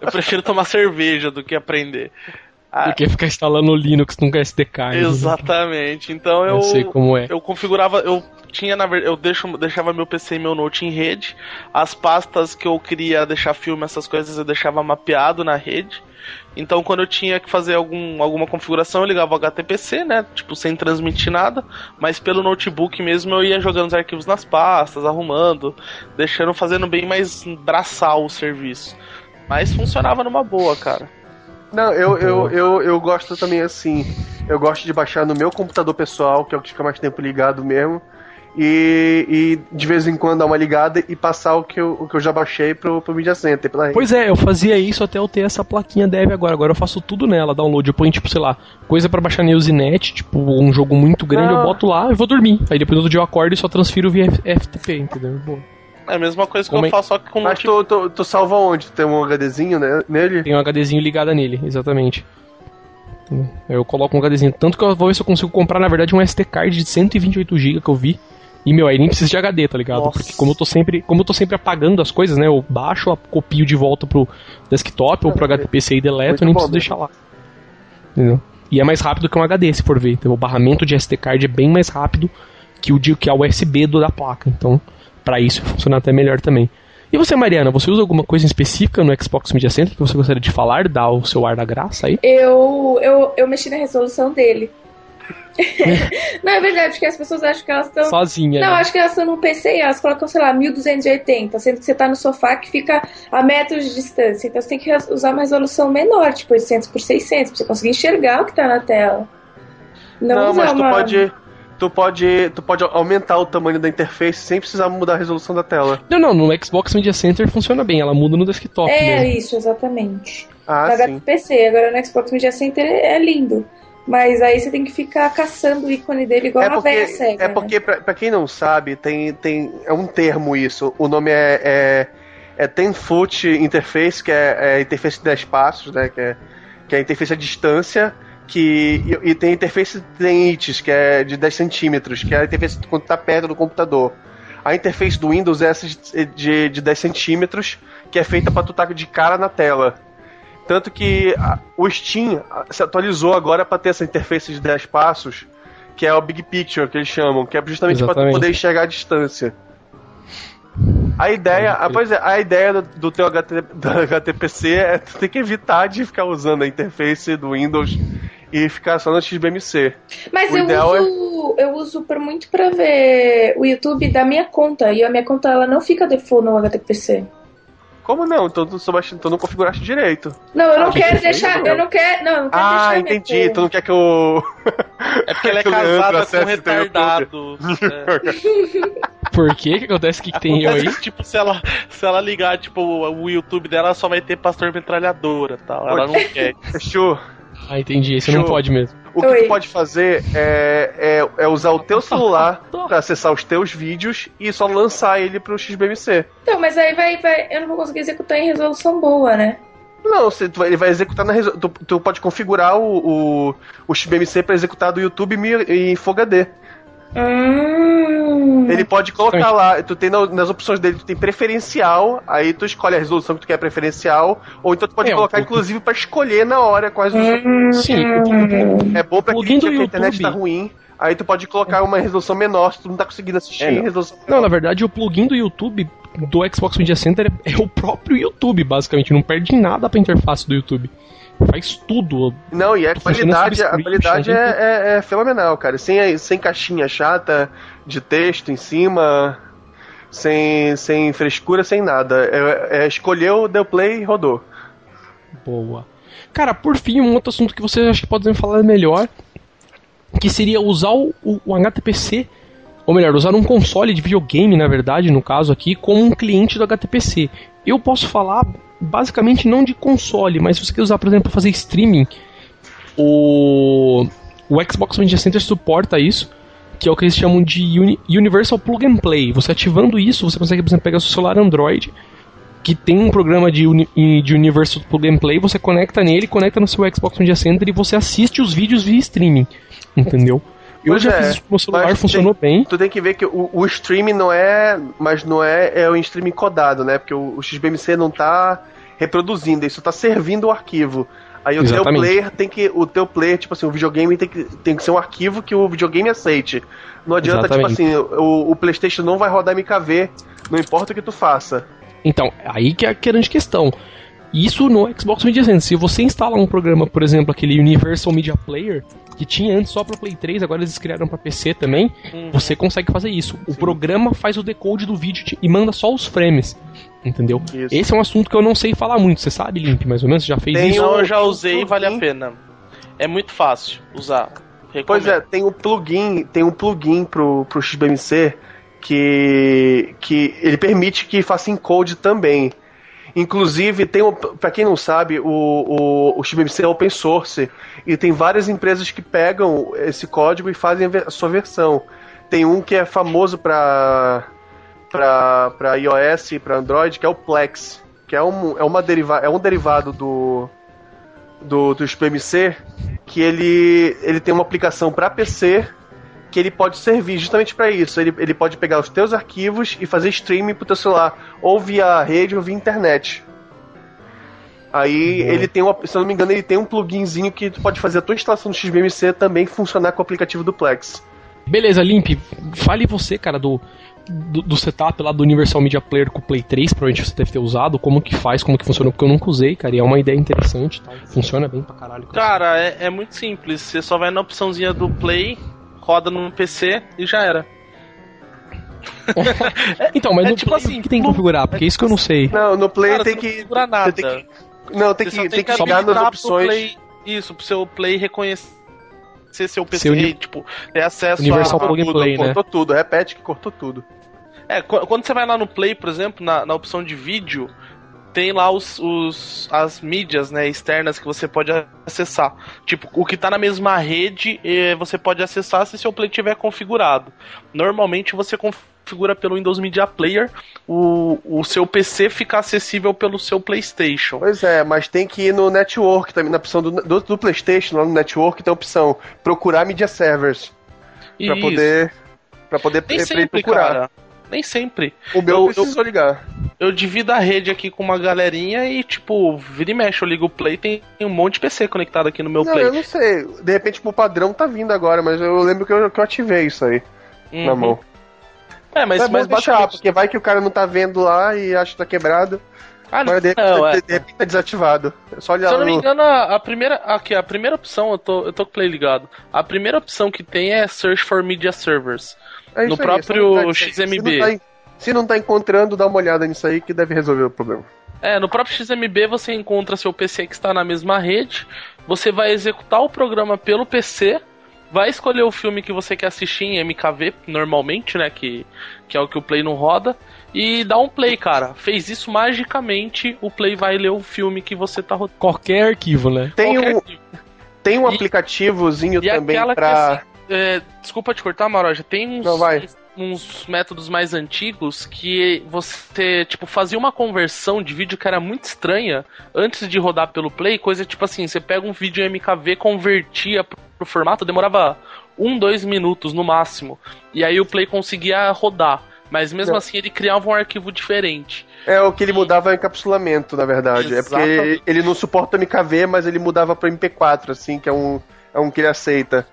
eu prefiro tomar cerveja do que aprender. Ah, Do que ficar instalando o Linux num SDK. né? Exatamente. Então eu Eu sei como é. eu configurava, eu tinha na verdade, eu deixo, deixava meu PC e meu Note em rede. As pastas que eu queria deixar filme, essas coisas eu deixava mapeado na rede. Então quando eu tinha que fazer algum, alguma configuração, eu ligava o HTPC, né? Tipo, sem transmitir nada, mas pelo notebook mesmo eu ia jogando os arquivos nas pastas, arrumando, deixando fazendo bem mais braçal o serviço. Mas funcionava numa boa, cara. Não, eu, eu, eu, eu gosto também assim. Eu gosto de baixar no meu computador pessoal, que é o que fica mais tempo ligado mesmo. E, e de vez em quando dar uma ligada e passar o que eu, o que eu já baixei pro, pro Media Center pela rede. Pois é, eu fazia isso até eu ter essa plaquinha dev agora. Agora eu faço tudo nela, download. Eu ponho, tipo, sei lá, coisa pra baixar na Usenet, tipo, um jogo muito grande, Ah. eu boto lá e vou dormir. Aí depois outro dia eu acordo e só transfiro via FTP, entendeu? Boa. É a mesma coisa que Como eu é- faço, só que com Mas tu, tu, tu salva onde? Tu tem um HDzinho né, nele? Tem um HDzinho ligado nele, exatamente. Eu coloco um HDzinho. Tanto que eu vou ver se eu consigo comprar, na verdade, um SD card de 128GB que eu vi. E, meu, aí nem precisa de HD, tá ligado? Nossa. Porque como eu tô sempre, como eu tô sempre apagando as coisas, né? Eu baixo, copio de volta pro desktop ou pro HTPC e deleto, eu nem bom preciso deixar lá. Entendeu? E é mais rápido que um HD, se for ver. Então, o barramento de SD card é bem mais rápido que o que a USB do da placa. Então, pra isso funciona até melhor também. E você, Mariana, você usa alguma coisa em específica no Xbox Media Center que você gostaria de falar, dar o seu ar da graça aí? Eu, eu, eu mexi na resolução dele. não, é verdade, porque as pessoas acham que elas estão. Sozinha. Não, né? acho que elas estão no PC e elas colocam, sei lá, 1280, sendo que você tá no sofá que fica a metros de distância. Então você tem que usar uma resolução menor, tipo 800 por 600, pra você conseguir enxergar o que tá na tela. Não, Não, mas tu uma... pode. Tu pode, tu pode aumentar o tamanho da interface sem precisar mudar a resolução da tela. Não, não, no Xbox Media Center funciona bem, ela muda no desktop É mesmo. isso, exatamente. Ah, no sim. HPC, agora no Xbox Media Center é lindo. Mas aí você tem que ficar caçando o ícone dele igual É porque, velha cega. é né? porque pra, pra quem não sabe, tem, tem é um termo isso. O nome é, é, é 10 foot interface, que é, é interface de 10 passos, né? Que é, que é a interface à distância. Que, e, e tem a interface de inches, que é de 10 centímetros, que é a interface quando tá perto do computador. A interface do Windows é essa de, de, de 10 centímetros, que é feita para tu estar de cara na tela. Tanto que o Steam se atualizou agora para ter essa interface de 10 passos, que é o Big Picture, que eles chamam, que é justamente para poder enxergar a distância. A ideia, ah, pois é, a ideia do, do teu HT, do HTPC é tu ter que evitar de ficar usando a interface do Windows e ficar só no XBMC. Mas O eu ideal é- uso, eu uso por muito pra ver o YouTube da minha conta. E a minha conta ela não fica default no HTPC. Como não? Então tu não configuraste direito. Não, eu não Ah, quero que deixar. Eu não quero. Não, eu não quero Ah, deixar. entendi. Tu não quer que eu. É porque ela é Que casada com um retardado. É. Por quê? O que acontece? O que, que tem eu aí? Que, tipo, se ela, se ela ligar, tipo, o YouTube dela, ela só vai ter pastor metralhadora e tal. Ela não quer. Fechou. Ah, entendi. Você não pode mesmo. O que Oi. tu pode fazer é, é, é usar o teu celular pra acessar os teus vídeos e só lançar ele pro XBMC. Então, mas aí vai, vai. Eu não vou conseguir executar em resolução boa, né? Não, você, tu ele vai executar na resol- tu, tu pode configurar o, o, o XBMC pra executar do YouTube em em Full HD. Hum. Ele pode colocar lá, tu tem na- nas opções dele, tu tem preferencial, aí tu escolhe a resolução que tu quer preferencial, ou então tu pode É, colocar, o- inclusive, pra escolher na hora resolução. Hum. Sim, É bom pra quem que a internet tá ruim, aí tu pode colocar uma resolução menor se tu não tá conseguindo assistir É, em não. resolução Não, menor. na verdade, o plugin do YouTube do Xbox Media Center é, é o próprio YouTube, basicamente. Não perde nada pra interface do YouTube. Faz tudo. Não, e a qualidade, a qualidade é, é- é fenomenal, cara. Sem, sem caixinha chata de texto em cima, sem, sem frescura, sem nada. É, é, escolheu, deu play e rodou. Boa. Cara, por fim, um outro assunto que você acha que pode me falar melhor, que seria usar o, o- o HTPC, ou melhor, usar um console de videogame, na verdade, no caso aqui, como um cliente do HTPC. Eu posso falar basicamente não de console, mas se você quer usar, por exemplo, para fazer streaming, o, o Xbox Media Center suporta isso, que é o que eles chamam de Uni- Universal Plug and Play. Você ativando isso, você consegue, por exemplo, pegar o seu celular Android, que tem um programa de, uni, de Universal Plug and Play, você conecta nele, conecta no seu Xbox Media Center e você assiste os vídeos via streaming, entendeu? Eu Pois já é, fiz isso com o meu celular, funcionou bem. Tu tem que ver que o, o streaming não é. Mas não é, é o streaming codado, né? Porque o, o XBMC não tá reproduzindo, isso tá servindo o arquivo. Aí o teu Exatamente. player tem que. O teu player, tipo assim, o videogame tem que, tem que ser um arquivo que o videogame aceite. Não adianta, Exatamente. tipo assim, o, o Playstation não vai rodar MKV, não importa o que tu faça. Então, aí que é a grande questão. Isso no Xbox Media Center. Se você instala um programa, por exemplo, aquele Universal Media Player, que tinha antes só para Play 3, agora eles criaram para PC também, Uhum. você consegue fazer isso. O programa faz o decode do vídeo e manda só os frames. Entendeu? Isso. Esse é um assunto que eu não sei falar muito. Você sabe, Limp, mais ou menos? Você já fez Tem isso? eu já usei e vale a pena. É muito fácil usar. Recomendo. Pois é, tem um plugin, tem um plugin pro, pro XBMC que, que ele permite que faça encode também. Inclusive, tem para quem não sabe, o, o, o XBMC é open source e tem várias empresas que pegam esse código e fazem a sua versão. Tem um que é famoso para para iOS e para Android, que é o Plex, que é um, é uma deriva, é um derivado do do, do XBMC que ele, ele tem uma aplicação para PC que ele pode servir justamente para isso. Ele, ele pode pegar os teus arquivos e fazer streaming pro teu celular, ou via rede ou via internet. Aí Boa. ele tem uma, se eu não me engano, ele tem um pluginzinho que tu pode fazer a tua instalação do XBMC também funcionar com o aplicativo do Plex. Beleza, Limp, fale você, cara, do, do, do setup lá do Universal Media Player com o Play 3, provavelmente você deve ter usado, como que faz, como que funciona, porque eu nunca usei, cara, e é uma ideia interessante, tá? funciona bem pra caralho. Cara, é, é muito simples. Você só vai na opçãozinha do Play, roda no PC e já era. Então, mas é no tipo Play, assim, o que tem que configurar? Porque é isso que eu não sei. Não, no Play Cara, tem que. não configura nada. Tem que não, tem Você que, tem que chegar nas opções. Play, isso, pro seu Play reconhecer seu PC, Seu tipo, ter acesso Universal a... Plug tudo, Play, né? cortou tudo, repete que cortou tudo. É, qu- quando você vai lá no Play, por exemplo, na, na opção de vídeo, tem lá os, os- as mídias né, externas que você pode acessar. Tipo, o que tá na mesma rede, eh, você pode acessar se seu Play tiver configurado. Normalmente você configura pelo Windows Media Player, o, o seu PC fica acessível pelo seu PlayStation. Pois é, mas tem que ir no network também, na opção do, do, do PlayStation, lá no network tem a opção procurar media servers Isso. poder para poder Nem sempre, procurar. cara. Nem sempre. O meu Eu- precisou ligar. Eu divido a rede aqui com uma galerinha e, tipo, vira e mexe, eu ligo o Play, tem um monte de PC conectado aqui no meu Não, Play. eu não sei. De repente o padrão tá vindo agora, mas eu lembro que eu, que eu ativei isso aí na Uhum. mão. É, mas, Mas, mas deixar, porque vai que o cara não tá vendo lá e acha que tá quebrado. Ah, Agora de repente, não, é. de repente tá desativado. É só olhar Se eu não me no- engano, a, a primeira. Aqui, a primeira opção, eu tô, eu tô com o play ligado. A primeira opção que tem é Search for Media Servers. É no aí, é próprio aí. XMB. Tá, se não tá encontrando, dá uma olhada nisso aí que deve resolver o problema. É, no próprio XMB você encontra seu PC que está na mesma rede. Você vai executar o programa pelo PC. Vai escolher o filme que você quer assistir em MKV, normalmente, né? Que, que é o que o Play não roda. E dá um play, cara. Fez isso magicamente, o Play vai ler o filme que você tá rodando. Qualquer arquivo, né? Tem Qualquer um, tipo. tem um E- aplicativozinho E também pra. que assim, é, desculpa te cortar, Maroja, tem uns, Não, vai. Uns métodos mais antigos que você, tipo, fazia uma conversão de vídeo que era muito estranha antes de rodar pelo Play, coisa tipo assim, você pega um vídeo MKV, convertia pro, formato, demorava um, dois minutos no máximo, e aí o Play conseguia rodar. Mas mesmo Não. assim ele criava um arquivo diferente. É o que ele mudava é o encapsulamento, na verdade. É porque ele, Exatamente. não suporta MKV, mas ele mudava pra MP4, assim, que é um, é um que ele aceita.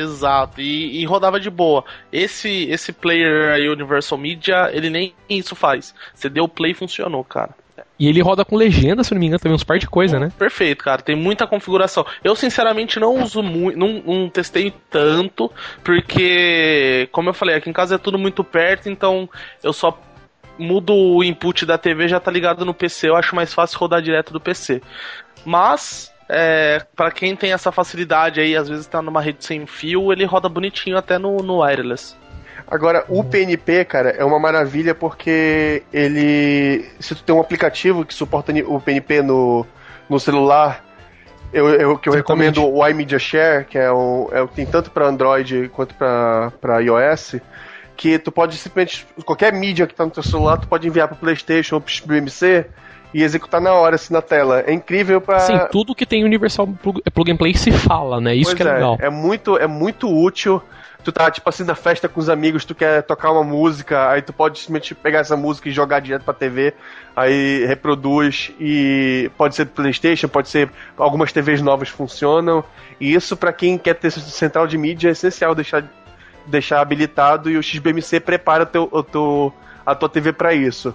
Exato, e, e rodava de boa. Esse esse player aí, Universal Media, ele nem isso faz. Você deu play e funcionou, cara. E ele roda com legenda, se não me engano, também uns par de coisa, né? Perfeito, cara. Tem muita configuração. Eu, sinceramente, não uso muito. Não, não testei tanto, porque, como eu falei, aqui em casa é tudo muito perto, então eu só mudo o input da TV já tá ligado no PC. Eu acho mais fácil rodar direto do PC. Mas. É, para quem tem essa facilidade aí, às vezes tá numa rede sem fio, ele roda bonitinho até no, no wireless. Agora, o PNP, cara, é uma maravilha porque ele. Se tu tem um aplicativo que suporta o PNP no, no celular, eu, eu, que eu Exatamente. recomendo o iMedia Share, que é o, é o que tem tanto para Android quanto para iOS, que tu pode simplesmente. Qualquer mídia que tá no teu celular, tu pode enviar pro PlayStation ou pro BMC e executar na hora, assim, na tela. É incrível pra. Sim, tudo que tem Universal Plug, Plug and Play se fala, né? Isso Pois que é, legal. É muito, é muito útil. Tu tá, tipo assim, na festa com os amigos, tu quer tocar uma música, aí tu pode simplesmente pegar essa música e jogar direto pra TV, aí reproduz e pode ser do Playstation, pode ser. Algumas TVs novas funcionam. E isso, pra quem quer ter central de mídia, é essencial deixar, deixar habilitado e o XBMC prepara teu, teu, a tua TV pra isso.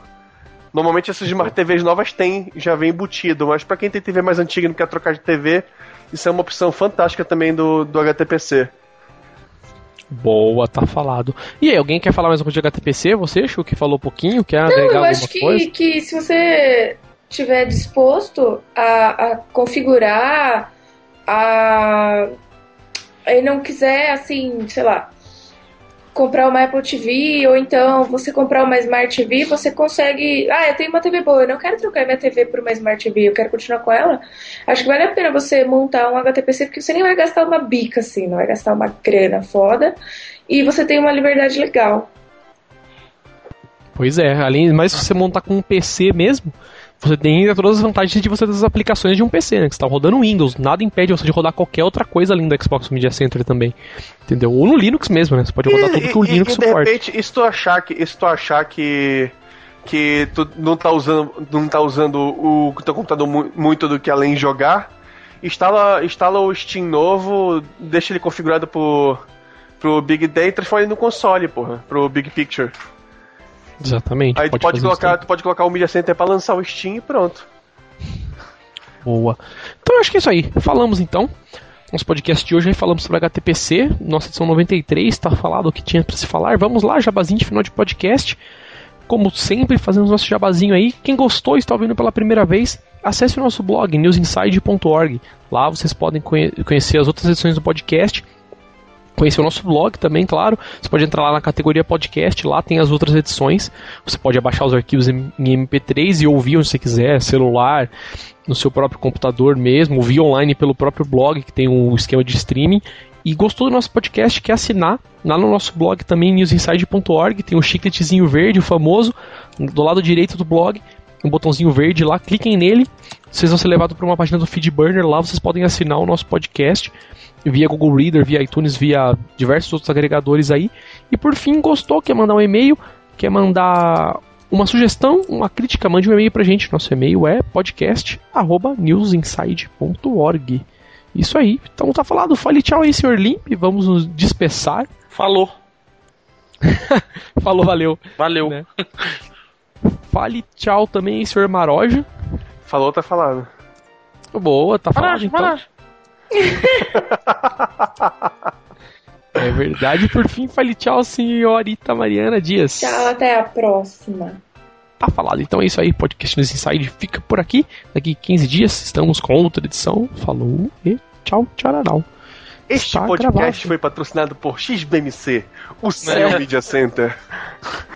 Normalmente essas Smart TVs novas têm, já vem embutido, mas pra quem tem TV mais antiga e não quer trocar de TV, isso é uma opção fantástica também do, do HTPC. Boa, tá falado. E aí, alguém quer falar mais uma coisa de HTPC? Você, Chu, que falou um pouquinho, quer Não, agregar eu alguma acho que, coisa? que se você tiver disposto a, a configurar, a e não quiser, assim, sei lá, comprar uma Apple TV ou então você comprar uma Smart TV, você consegue. Ah, eu tenho uma TV boa, eu não quero trocar minha TV por uma Smart TV, eu quero continuar com ela. Acho que vale a pena você montar um HTPC porque você nem vai gastar uma bica assim, não vai gastar uma grana foda e você tem uma liberdade legal. Pois é, além mas se você montar com um PC mesmo, você tem ainda todas as vantagens de você ter as aplicações de um PC, né? Que você tá rodando Windows, nada impede você de rodar qualquer outra coisa além do Xbox Media Center também. Entendeu? Ou no Linux mesmo, né? Você pode rodar tudo que o Linux e, de suporta. repente, e se tu achar que, e se tu achar que que tu não tá usando, não tá usando o teu computador mu- muito do que além jogar, instala, instala o Steam novo, deixa ele configurado pro, pro Big Day e transforma ele no console, porra, pro Big Picture. Exatamente. Aí tu pode isso colocar, tu pode colocar o Media Center pra lançar o Steam e pronto. Boa. Então eu acho que é isso aí. Falamos então. Nosso podcast de hoje aí falamos sobre HTPC, nossa edição 93, tá falado o que tinha pra se falar. Vamos lá, jabazinho de final de podcast. Como sempre, fazemos nosso jabazinho aí. Quem gostou e está ouvindo pela primeira vez, acesse o nosso blog newsinside.org. Lá vocês podem conhe- conhecer as outras edições do podcast. Conhecer o nosso blog também, claro. Você pode entrar lá na categoria podcast, lá tem as outras edições. Você pode abaixar os arquivos em em MP3 e ouvir onde você quiser, celular, no seu próprio computador mesmo, ouvir online pelo próprio blog, que tem um esquema de streaming. E gostou do nosso podcast, quer assinar? Lá no nosso blog também, newsinside.org, tem o chicletezinho verde, o famoso, do lado direito do blog, um botãozinho verde lá, cliquem nele, vocês vão ser levados para uma página do Feedburner, lá vocês podem assinar o nosso podcast via Google Reader, via iTunes, via diversos outros agregadores aí. E por fim, gostou, quer mandar um e-mail, quer mandar uma sugestão, uma crítica, mande um e-mail pra gente. Nosso e-mail é podcast@newsinside.org. Isso aí. Então tá falado. Fale tchau aí, senhor Limp. Vamos nos despeçar. Falou. Falou, valeu. Valeu. Né? Fale tchau também, senhor Maroja. Falou, tá falado. Boa, tá falado então. É verdade. Por fim, fale tchau, senhorita Mariana Dias. Tchau, até a próxima. Tá falado. Então é isso aí, podcast News Inside fica por aqui. Daqui 15 dias estamos com outra edição. Falou e tchau, tchau. Este Está podcast gravado. foi patrocinado por XBMC, o seu Media Center.